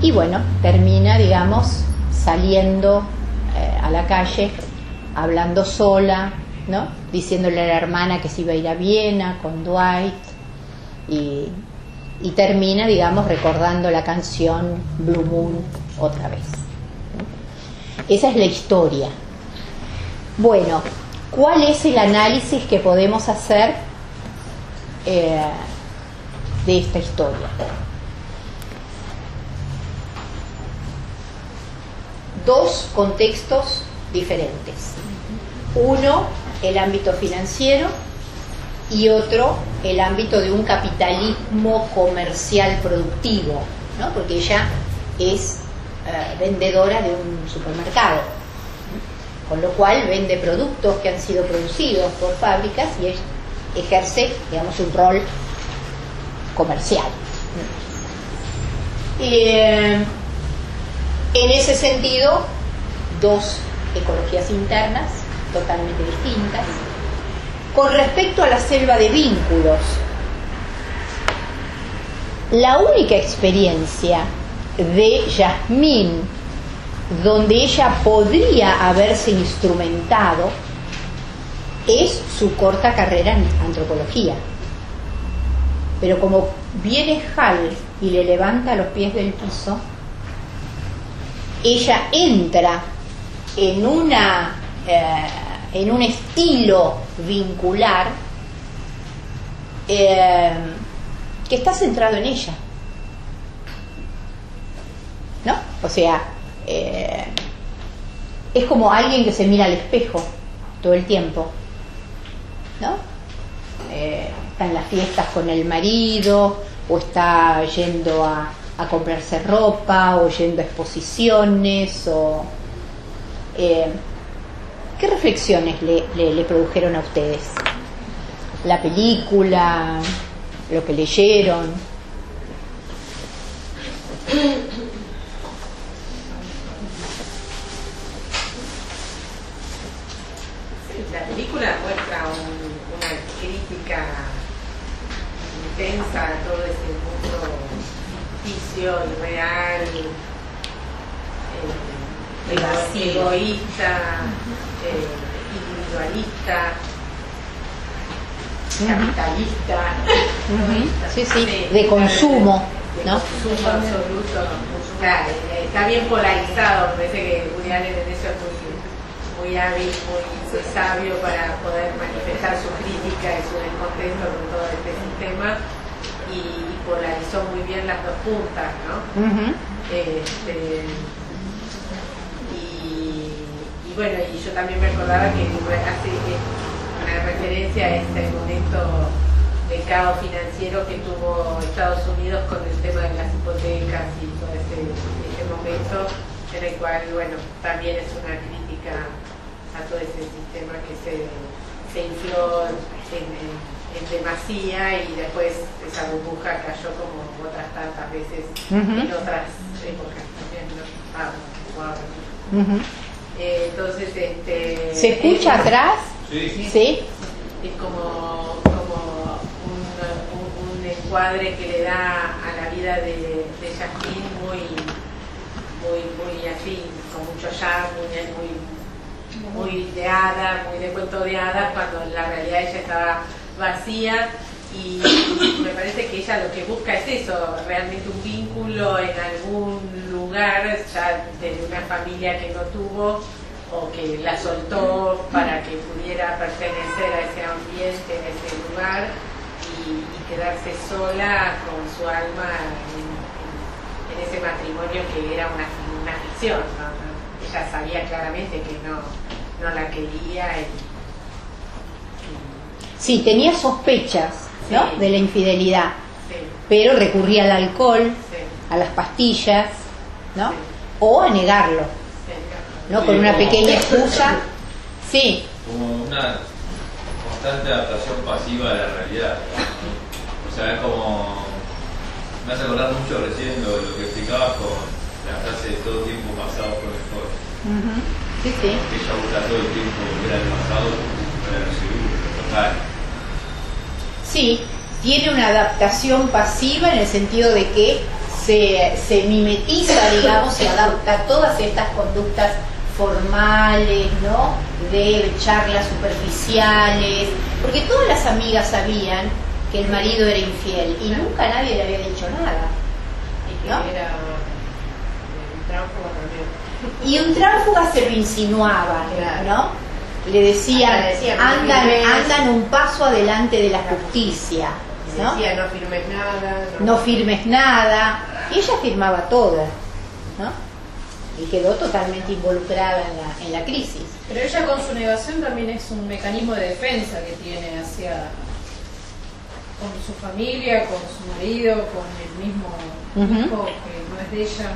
y bueno, termina, digamos, saliendo eh, a la calle, hablando sola, ¿no? Diciéndole a la hermana que se iba a ir a Viena con Dwight, y, y termina, digamos, recordando la canción Blue Moon otra vez. Esa es la historia. Bueno, ¿cuál es el análisis que podemos hacer eh, de esta historia? Dos contextos diferentes. Uno, el ámbito financiero y otro, el ámbito de un capitalismo comercial productivo, ¿no? porque ella es eh, vendedora de un supermercado, ¿no? con lo cual vende productos que han sido producidos por fábricas y ejerce, digamos, un rol comercial. Eh, en ese sentido, dos ecologías internas totalmente distintas. Con respecto a la selva de vínculos, la única experiencia de Yasmín donde ella podría haberse instrumentado es su corta carrera en antropología. Pero como viene Hal y le levanta los pies del piso, ella entra en una eh, en un estilo vincular eh, que está centrado en ella ¿no? o sea eh, es como alguien que se mira al espejo todo el tiempo ¿no? Eh, está en las fiestas con el marido o está yendo a, a comprarse ropa o yendo a exposiciones o ¿qué reflexiones le, le- le produjeron a ustedes? La película, lo que leyeron. La película muestra un- una crítica intensa a todo ese mundo ficticio, irreal, eh, ego- Eh, individualista, capitalista, Sí, sí, de consumo, de ¿no? consumo absoluto. Claro, eh, está bien polarizado, parece que Woody Allen en eso es muy, muy hábil, muy, sabio para poder manifestar su crítica y su descontento con todo este sistema y polarizó muy bien las dos puntas, ¿no? Este, y, bueno, y yo también me acordaba que hace una referencia a este momento de caos financiero que tuvo Estados Unidos con el tema de las hipotecas y todo ese, ese momento en el cual, bueno, también es una crítica a todo ese sistema que se, se infló en, en- en demasía y después esa burbuja cayó como otras tantas veces en otras épocas también, ¿no? Ah, wow. Eh, entonces, este... ¿Se escucha es- atrás? Sí. Sí. Es como, como un, un- un encuadre que le da a la vida de, de Jasmine muy, muy, muy así, con mucho ya, muy, muy, muy de hada, muy de cuento de hadas, cuando en la realidad ella estaba vacía y, me parece que ella lo que busca es eso, realmente un vínculo en algún lugar, ya de una familia que no tuvo o que la soltó para que pudiera pertenecer a ese ambiente, en ese lugar y, quedarse sola con su alma en, ese matrimonio que era una, una ficción. ¿no? Ella sabía claramente que no, no la quería y, Sí, tenía sospechas ¿no? De la infidelidad, pero recurría al alcohol, sí, a las pastillas, ¿no? Sí. O a negarlo. ¿no? Sí, Con una pequeña excusa. Sí, Como una constante adaptación pasiva a la realidad. O sea, es como. Me hace acordar mucho recién lo, lo que explicabas con la frase de todo tiempo pasado fue mejor. Ujú. sí, sí. Que ella busca todo el tiempo volver al pasado lo seguro, total. Sí, tiene una adaptación pasiva en el sentido de que se, se mimetiza, digamos, se adapta a todas estas conductas formales, ¿no? De charlas superficiales, porque todas las amigas sabían que el marido era infiel y nunca nadie le había dicho nada. ¿No? era un tránsfuga también. Y un tránsfuga se lo insinuaba. ¿no? Le decían, andan, andan un paso adelante de la justicia, ¿no? Decía, no firmes nada. no firmes nada. Y ella firmaba todo, ¿no? Y quedó totalmente involucrada en la, en la crisis. Pero ella con su negación también es un mecanismo de defensa que tiene hacia con su familia, con su marido, con el mismo hijo que no es de ella.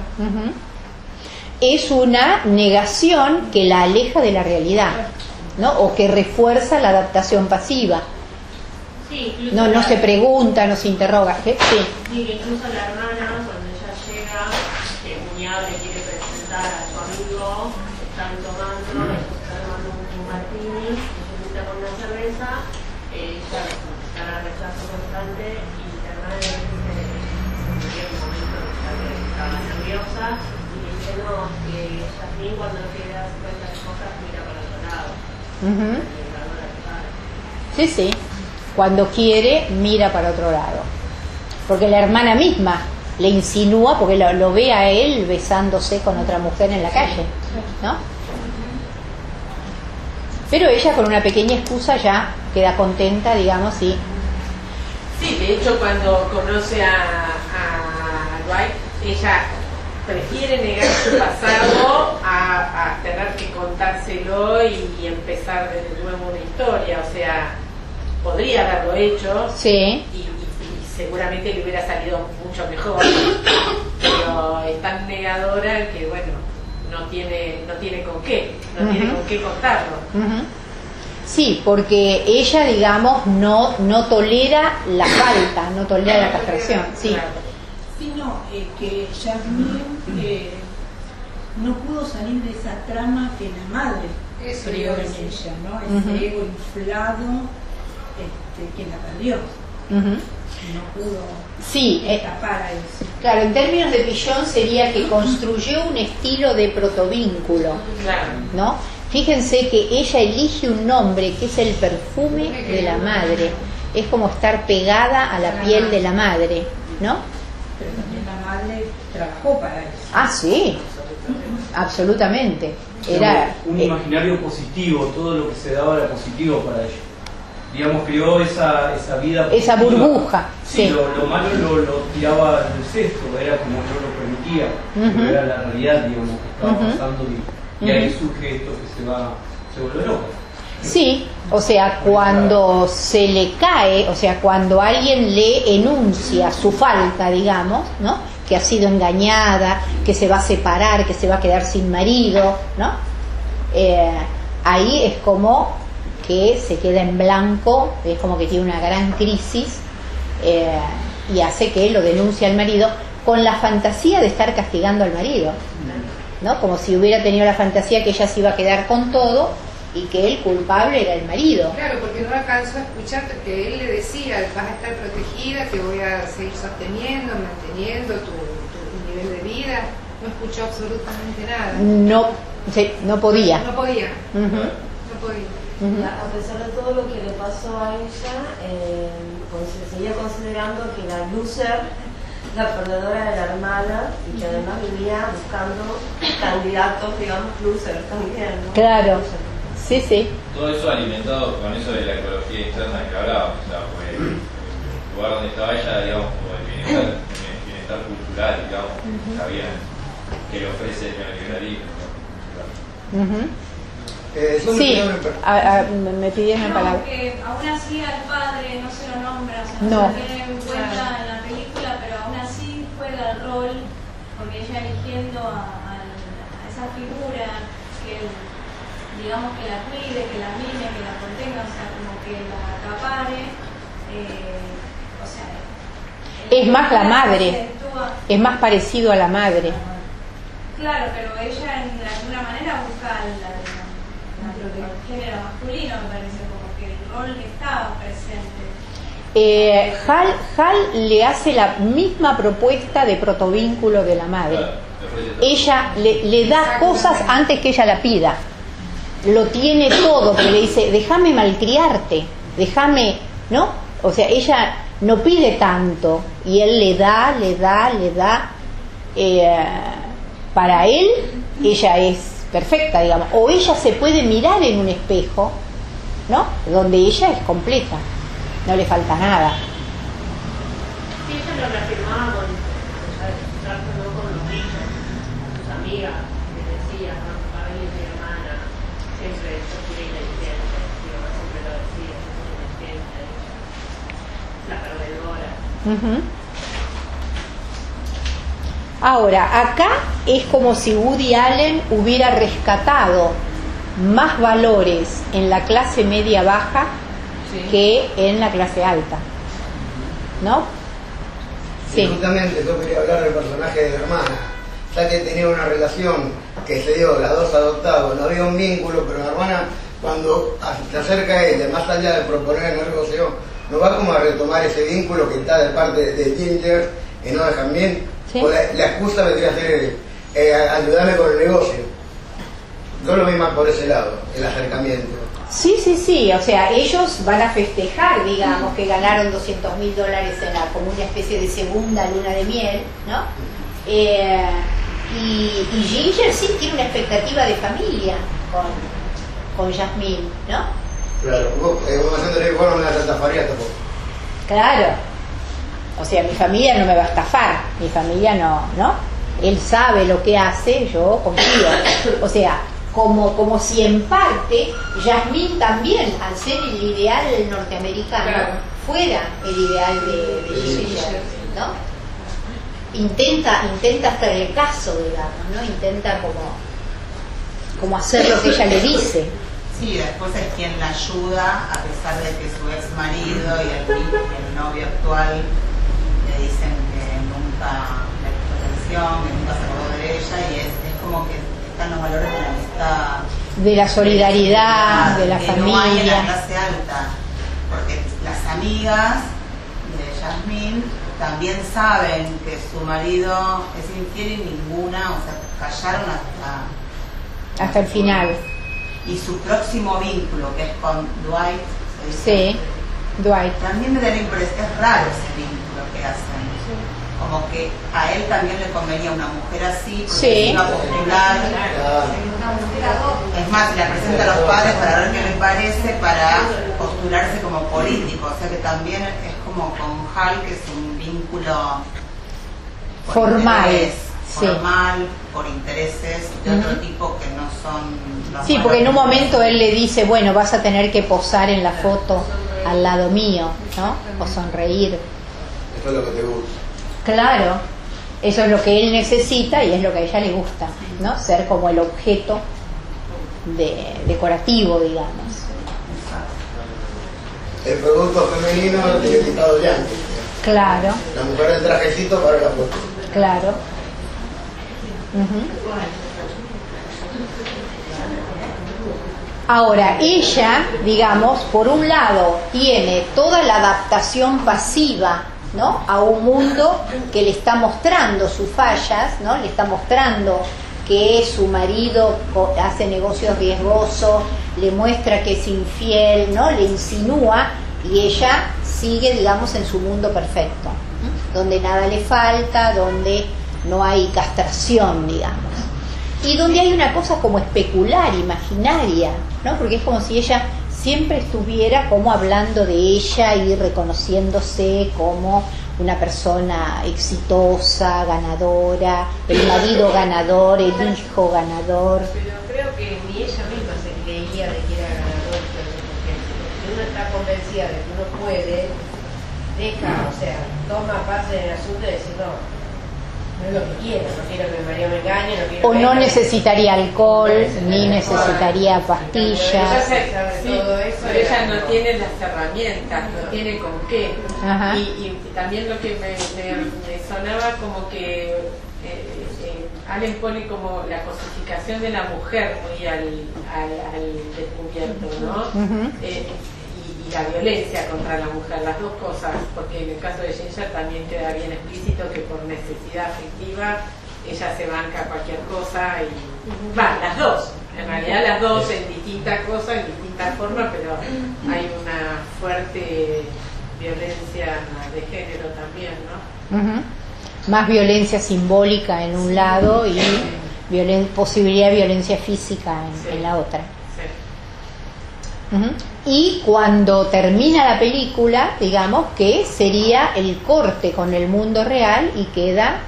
Es una negación que la aleja de la realidad, ¿no? O que refuerza la adaptación pasiva. Sí, No, no se pregunta, no se interroga. ¿eh? Sí. Sí, que incluso la hermana, cuando ella llega, que el cuñado le quiere presentar a su amigo, están tomando, están tomando un, martini, ella invita con una cerveza, ella está en rechazo constante y la hermana le dice, en un momento que estaba nerviosa, y dice, no, que Jasmine cuando quiere darse cuenta de cosas mira para Sí, sí. Cuando quiere, mira para otro lado. Porque la hermana misma le insinúa, porque lo, lo ve a él besándose con otra mujer en la calle, ¿no? Pero ella con una pequeña excusa ya queda contenta, digamos, y Sí, de hecho cuando conoce a, a Dwight, ella prefiere negar su pasado a, a tener contárselo y, y empezar de nuevo una historia. O sea, podría haberlo hecho sí, y, y- y seguramente le hubiera salido mucho mejor, pero es tan negadora que bueno, no tiene, no tiene con qué, no tiene con qué contarlo. Sí, porque ella, digamos, no, no tolera la falta, no tolera la castración. Sí. Claro. sino eh, que Jasmine eh, no pudo salir de esa trama que la madre Eso creó en ella, ¿no? Ese ego inflado este, que la perdió. No pudo Sí, eh, escapar a eso. claro, en términos de Pillón sería que construyó un estilo de protovínculo, Claro. ¿no? Fíjense que ella elige un nombre que es el perfume de la madre. Es como estar pegada a la piel de la madre, ¿no? Pero también la madre trabajó para eso. Ah, sí, absolutamente. Era, un eh, imaginario positivo, todo lo que se daba era positivo para ellos. Digamos, creó esa, esa vida Esa burbuja, sí. Lo, lo malo lo, lo tiraba al cesto, era como no lo permitía, pero era la realidad, digamos, que estaba pasando y, y ahí Ujú. surge esto que se va, se vuelve loco. Sí, o sea, cuando se le cae, o sea, cuando alguien le enuncia su falta, digamos, ¿no? Que ha sido engañada, que se va a separar, que se va a quedar sin marido, ¿no? Eh, ahí es como que se queda en blanco, es como que tiene una gran crisis eh, y hace que lo denuncie al marido con la fantasía de estar castigando al marido, ¿no? Como si hubiera tenido la fantasía que ella se iba a quedar con todo y que el culpable era el marido. Claro, porque no alcanzó a escuchar que él le decía, vas a estar protegida, te voy a seguir sosteniendo, manteniendo tu, tu nivel de vida. No escuchó absolutamente nada. No, sí, no podía. No podía, no podía. A pesar de todo lo que le pasó a ella, eh, pues, se seguía considerando que la loser, la perdedora de la hermana, y que además vivía buscando candidatos, digamos, losers también. ¿no? Claro. Sí, sí. Todo eso alimentado con eso de la ecología interna que hablábamos, o sea, pues, el lugar donde estaba ella, digamos, como el bienestar, el bienestar cultural, digamos, sabían que le ofrece el neoliberalismo. ¿no? Eh, solo Sí, a- a- me pidieron la No, palabra. que aún así al padre no se lo nombra, o sea, No. se tiene en cuenta en la película, pero aún así juega el rol, porque ella eligiendo a, a- a esa figura que digamos que la cuide, que la mime, que la contenga, o sea, como que la acapare, eh, o sea... Es más la madre. Es más parecido a la madre. Claro, pero ella en- de alguna manera busca el género masculino, me parece, como que el rol estaba presente. Eh, Hal, Hal le hace la misma propuesta de protovínculo de la madre. Ella le, le da cosas antes que ella la pida. Lo tiene todo, pero le dice, déjame malcriarte, déjame, ¿no? O sea, ella no pide tanto y él le da, le da, le da. Eh, para él, ella es perfecta, digamos. O ella se puede mirar en un espejo, ¿no? Donde ella es completa, no le falta nada ella lo reafirmaba con, tratando con los niños, sus amigas, que decía, ¿no? para mí mi hermana, siempre yo fui inteligente, mi mamá siempre lo decía, soy inteligente, la Ahora, acá es como si Woody Allen hubiera rescatado más valores en la clase media baja Sí. que en la clase alta. ¿No? Y Sí. justamente yo quería hablar del personaje de la hermana, ya que tenía una relación que se dio las dos adoptados, no había un vínculo, pero la hermana cuando se acerca a ella, más allá de proponer el negocio, no va como a retomar ese vínculo que está de parte de Ginger y no dejan bien, Sí. o la, la excusa vendría a ser eh, ayudarme con el negocio. Yo lo vi más por ese lado, el acercamiento. Sí, sí, sí, o sea, ellos van a festejar, digamos, que ganaron 200 mil dólares en la, como una especie de segunda luna de miel, ¿no? Eh, y, y Ginger sí tiene una expectativa de familia con, con Jasmine, ¿no? Claro, vos, eh, vos no me tampoco. Claro. O sea, mi familia no me va a estafar, mi familia no, ¿no? Él sabe lo que hace, yo confío. O sea, como, como si en parte Yasmín también, al ser el ideal norteamericano, Claro. fuera el ideal de, de ¿no? Intenta, intenta hacerle caso, digamos, ¿no? Intenta como, como hacer lo que ella le dice. Sí, después es quien la ayuda, a pesar de que su ex marido y el, novio actual le dicen que nunca le prestó atención, que nunca se acordó de ella, y es, es como que están los valores de la amistad, De la solidaridad, de la que no hay en la familia. clase alta, porque las amigas de Yasmín también saben que su marido es infiel y ninguna, o sea, callaron hasta Hasta el final. Y su próximo vínculo, que es con Dwight, se dice, Sí, Dwight. también me da la impresión, es raro ese vínculo que hacen. como que a él también le convenía una mujer así, porque Sí. se iba a postular. Es más, le presenta a los padres para ver qué les parece, para postularse como político. O sea que también es como con Hal, que es un vínculo por Formal, sí. Por intereses de otro Ujú. tipo que no son los Sí, porque en un momento él le dice, bueno, vas a tener que posar en la foto al lado mío, ¿no? O sonreír. Eso es lo que te gusta. Claro, eso es lo que él necesita y es lo que a ella le gusta, ¿no? Ser como el objeto de, decorativo, digamos. El producto femenino pintado ya antes. Claro, La mujer el trajecito para la foto. claro. Ahora, ella, digamos, por un lado, tiene toda la adaptación pasiva, ¿no? A un mundo que le está mostrando sus fallas, ¿no? Le está mostrando que su marido hace negocios riesgosos, le muestra que es infiel, ¿no? Le insinúa y ella sigue, digamos, en su mundo perfecto, donde nada le falta, donde no hay castración, digamos y donde hay una cosa como especular, imaginaria, ¿no? Porque es como si ella siempre estuviera como hablando de ella y reconociéndose como una persona exitosa, ganadora, el marido ganador, el hijo ganador. Pero creo que ni ella misma se creía de que era ganador, porque uno está convencida de que uno puede, deja, o sea, toma parte del asunto y dice, no, lo que quiero, no quiero que mi marido me engañe, no quiero O que no necesitaría alcohol, ni necesitaría pastillas. sí, todo eso, pero ella no tiene las herramientas, no tiene con qué. Ajá. Y, y también lo que me, me- me sonaba como que eh, eh, Allen pone como la cosificación de la mujer muy al, al, al descubierto, ¿no? Eh, y, la violencia contra la mujer, las dos cosas, porque en el caso de Ginger también queda bien explícito que por necesidad afectiva ella se banca cualquier cosa y va, las dos, en realidad las dos en distintas cosas, en distintas formas, pero hay una fuerte violencia de género también, ¿no? Más violencia simbólica en un lado y violen- posibilidad de violencia física en, Sí. en la otra. Sí. Y cuando termina la película, digamos que sería el corte con el mundo real y queda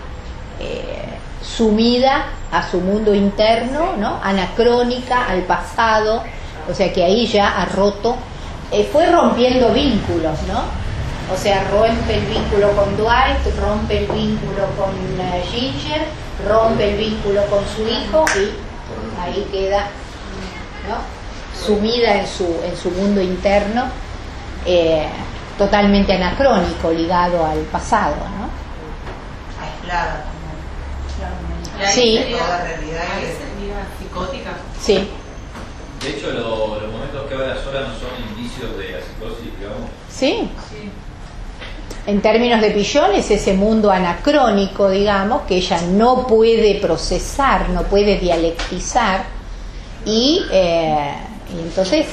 eh, sumida a su mundo interno, ¿no? anacrónica, al pasado, o sea que ahí ya ha roto, eh, fue rompiendo vínculos, ¿no? O sea, rompe el vínculo con Dwight, rompe el vínculo con eh, Ginger, rompe el vínculo con su hijo y ahí queda, ¿no? Sumida en su, en su mundo interno, eh, totalmente anacrónico, ligado al pasado. ¿no? aislada como Sí. toda realidad psicótica. Sí, De hecho, lo- los momentos que habla sola no son indicios de la psicosis, digamos. sí. En términos de Pillón es ese mundo anacrónico, digamos, que ella no puede procesar, no puede dialectizar y, eh, y entonces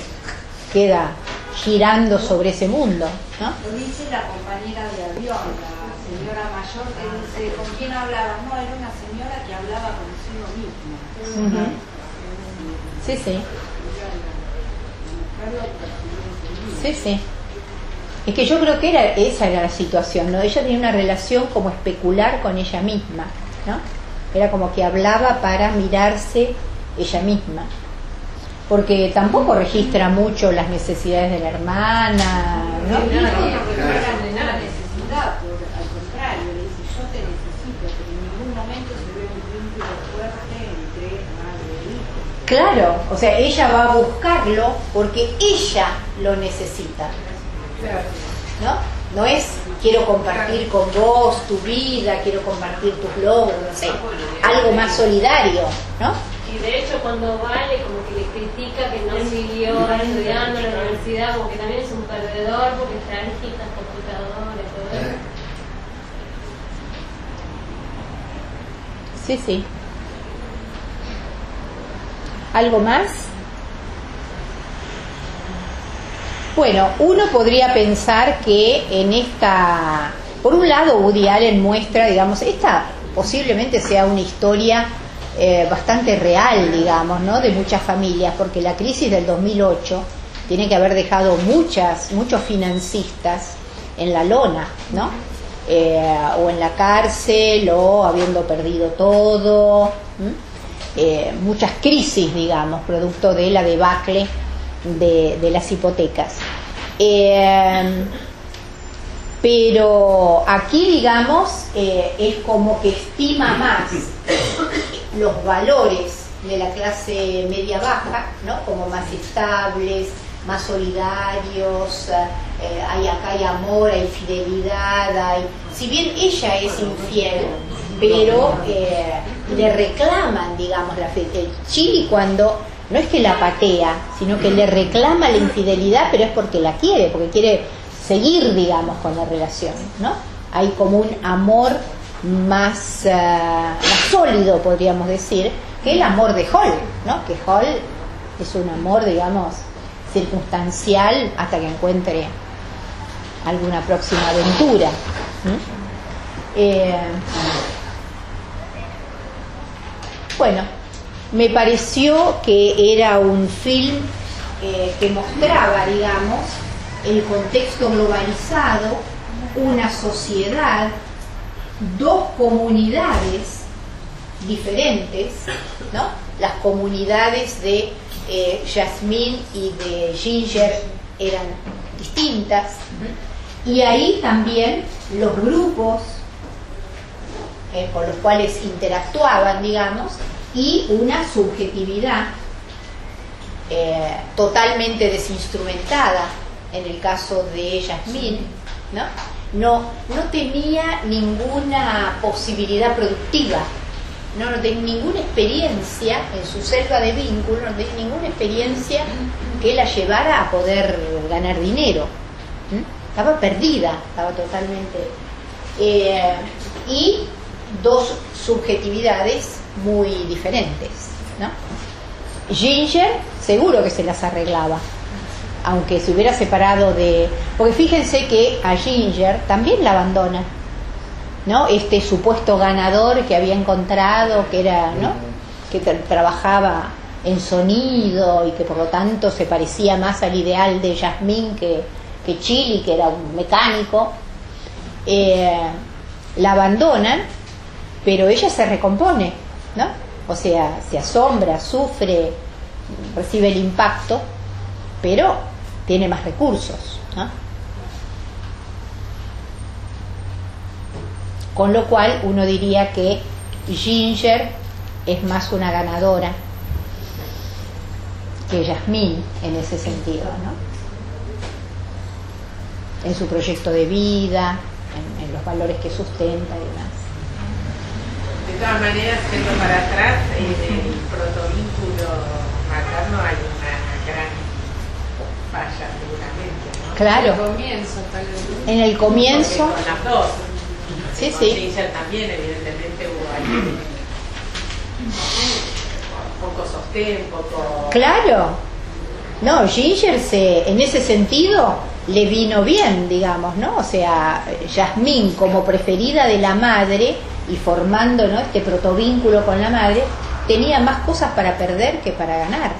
queda girando sobre ese mundo. ¿no? Lo dice la compañera de avión, la señora mayor que dice, ¿con quién hablaba? No, era una señora que hablaba consigo misma. Sí, sí. Sí, sí. Es que yo creo que era, esa era la situación, ¿no? Ella tenía una relación como especular con ella misma, ¿no? Era como que hablaba para mirarse ella misma. Porque tampoco registra mucho las necesidades de la hermana, ¿no? No, no, no era ninguna necesidad, por- al contrario, le dice, yo te necesito, pero en ningún momento se ve un vínculo fuerte entre madre e hijo. Claro, o sea, ella va a buscarlo porque ella lo necesita. ¿no? No es quiero compartir con vos tu vida, quiero compartir tus logros, no sé, algo más solidario, ¿no? Y de hecho cuando vale como que le critica que no siguió estudiando en la universidad, como que también es un perdedor porque está en estas computadoras, todo eso. Sí, sí. ¿Algo más? Bueno, uno podría pensar que en esta Por un lado, Woody Allen muestra, digamos, esta posiblemente sea una historia eh, bastante real, digamos, ¿no? De muchas familias, porque la crisis del 2008 tiene que haber dejado muchas, muchos financistas en la lona, ¿no? Eh, o en la cárcel, o habiendo perdido todo, eh, muchas crisis, digamos, producto de la debacle de, las hipotecas. Pero aquí, digamos, es como que estima más los valores de la clase media baja, ¿no? como más estables, más solidarios, eh, hay acá hay amor, hay fidelidad, hay... si bien ella es infiel, pero eh, le reclaman, digamos, la. El Chili cuando no es que la patea, sino que le reclama la infidelidad, pero es porque la quiere, porque quiere seguir, digamos, con la relación, ¿no? Hay como un amor más, eh, más sólido, podríamos decir, que el amor de Hall, ¿no? Que Hall es un amor, digamos, circunstancial hasta que encuentre alguna próxima aventura. Eh, bueno, me pareció que era un film eh, que mostraba, digamos, el contexto globalizado, una sociedad, dos comunidades diferentes, ¿no? Las comunidades de eh, Jasmine y de Ginger eran distintas, y ahí también los grupos eh, con los cuales interactuaban, digamos, y una subjetividad eh, totalmente desinstrumentada en el caso de Yasmín, ¿no? No, no tenía ninguna posibilidad productiva, no, no tenía ninguna experiencia en su selva de vínculo, no tenía ninguna experiencia que la llevara a poder ganar dinero. ¿m? Estaba perdida, estaba totalmente. eh, y dos subjetividades muy diferentes. ¿no? Ginger seguro que se las arreglaba, aunque se hubiera separado de... Porque fíjense que a Ginger también la abandona, ¿no? Este supuesto ganador que había encontrado, que era, ¿no? Que tra- trabajaba en sonido y que por lo tanto se parecía más al ideal de Jasmine que, que Chili, que era un mecánico, eh, la abandonan, pero ella se recompone, ¿no? O sea, se asombra, sufre, recibe el impacto, pero tiene más recursos. Con lo cual uno diría que Ginger es más una ganadora que Yasmín en ese sentido, ¿no? En su proyecto de vida, en, los valores que sustenta y demás. De todas maneras, yendo para atrás, en el protovínculo materno hay falla seguramente. ¿no? Claro. El comienzo, tal vez. En el comienzo, con las dos. Sí, Con sí. Ginger también, evidentemente, hubo ahí poco sostén, poco. claro. No, Ginger se, en ese sentido le vino bien, digamos, ¿no? O sea, Yasmín como preferida de la madre y formando ¿no? este protovínculo con la madre, tenía más cosas para perder que para ganar.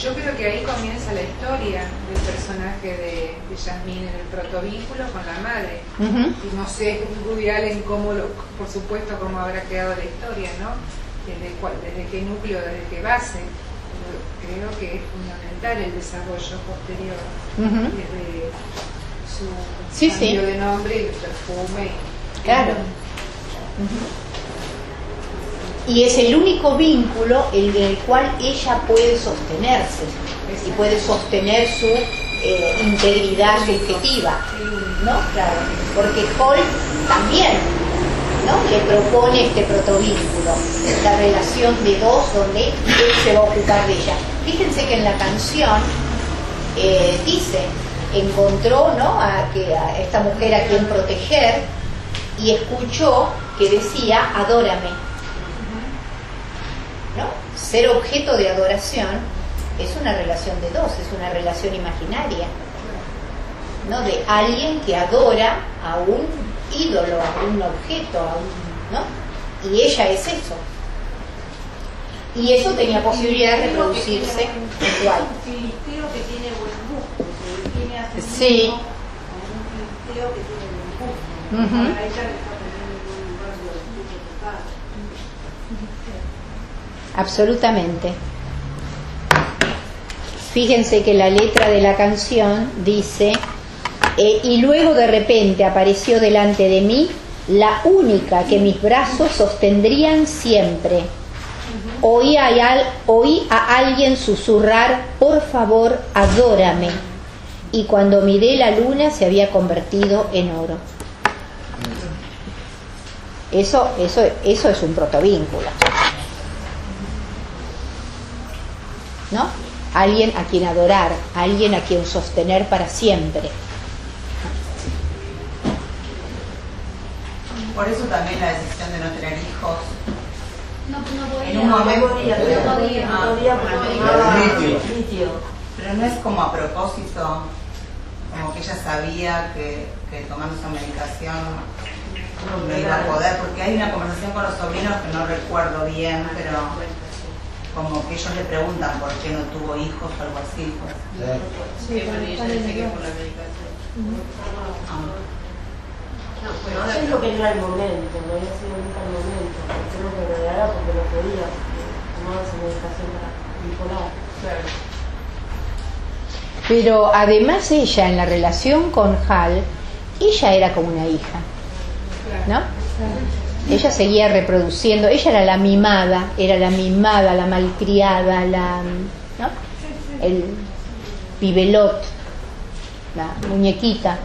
Yo creo que ahí comienza la historia del personaje de, de Yasmín en el protovínculo con la madre. Y no sé, Woody Allen, cómo lo, por supuesto, cómo habrá quedado la historia, ¿no? Desde, cuál- desde qué núcleo, desde qué base. Pero creo que es fundamental el desarrollo posterior, Ujú. desde su Sí, sí. cambio de nombre y el perfume. Claro. Y es el único vínculo en el cual ella puede sostenerse y puede sostener su eh, integridad subjetiva, ¿no? Claro, porque Hall también, ¿no? Le propone este protovínculo, la relación de dos donde él se va a ocupar de ella. Fíjense que en la canción eh, dice, encontró, ¿no? A, que, a esta mujer a quien proteger y escuchó que decía, adórame. ¿No? Ser objeto de adoración es una relación de dos, es una relación imaginaria. ¿no? de alguien que adora a un ídolo, a un objeto, a un, ¿no? y ella es eso. Y eso tenía posibilidad de reproducirse igual. Un filisteo que tiene buen gusto, que tiene a su Sí. hijo como un filisteo que tiene buen gusto. Ujú. A ella le está poniendo en un lugar de orgullo total. Absolutamente. Fíjense que la letra de la canción dice, eh, y luego de repente apareció delante de mí la única que mis brazos sostendrían siempre. Oí a, oí a alguien susurrar, por favor, adórame. Y cuando miré la luna se había convertido en oro. Eso, eso, eso es un protovínculo. ¿No? Alguien a quien adorar, alguien a quien sostener para siempre. Por eso también la decisión de no tener hijos. No, no podía, En un momento. no podía, no podía, no podía porque tomaba Litio. litio. Pero no es como a propósito, como que ella sabía que, que tomando esa medicación no iba a poder, porque hay una conversación con los sobrinos que no recuerdo bien, pero como que ellos le preguntan por qué no tuvo hijos o algo así. Pues. Sí, bueno, ella dice que por la medicación. No, pero es lo que no era el momento, no había sido nunca el momento. Creo que lo era porque no podía, porque tomaba esa medicación para bipolar. Pero además ella en la relación con Hal, ella era como una hija, ¿no? Ella seguía reproduciendo, ella era la mimada, era la mimada, la malcriada, la, ¿no? El pibelot, la muñequita.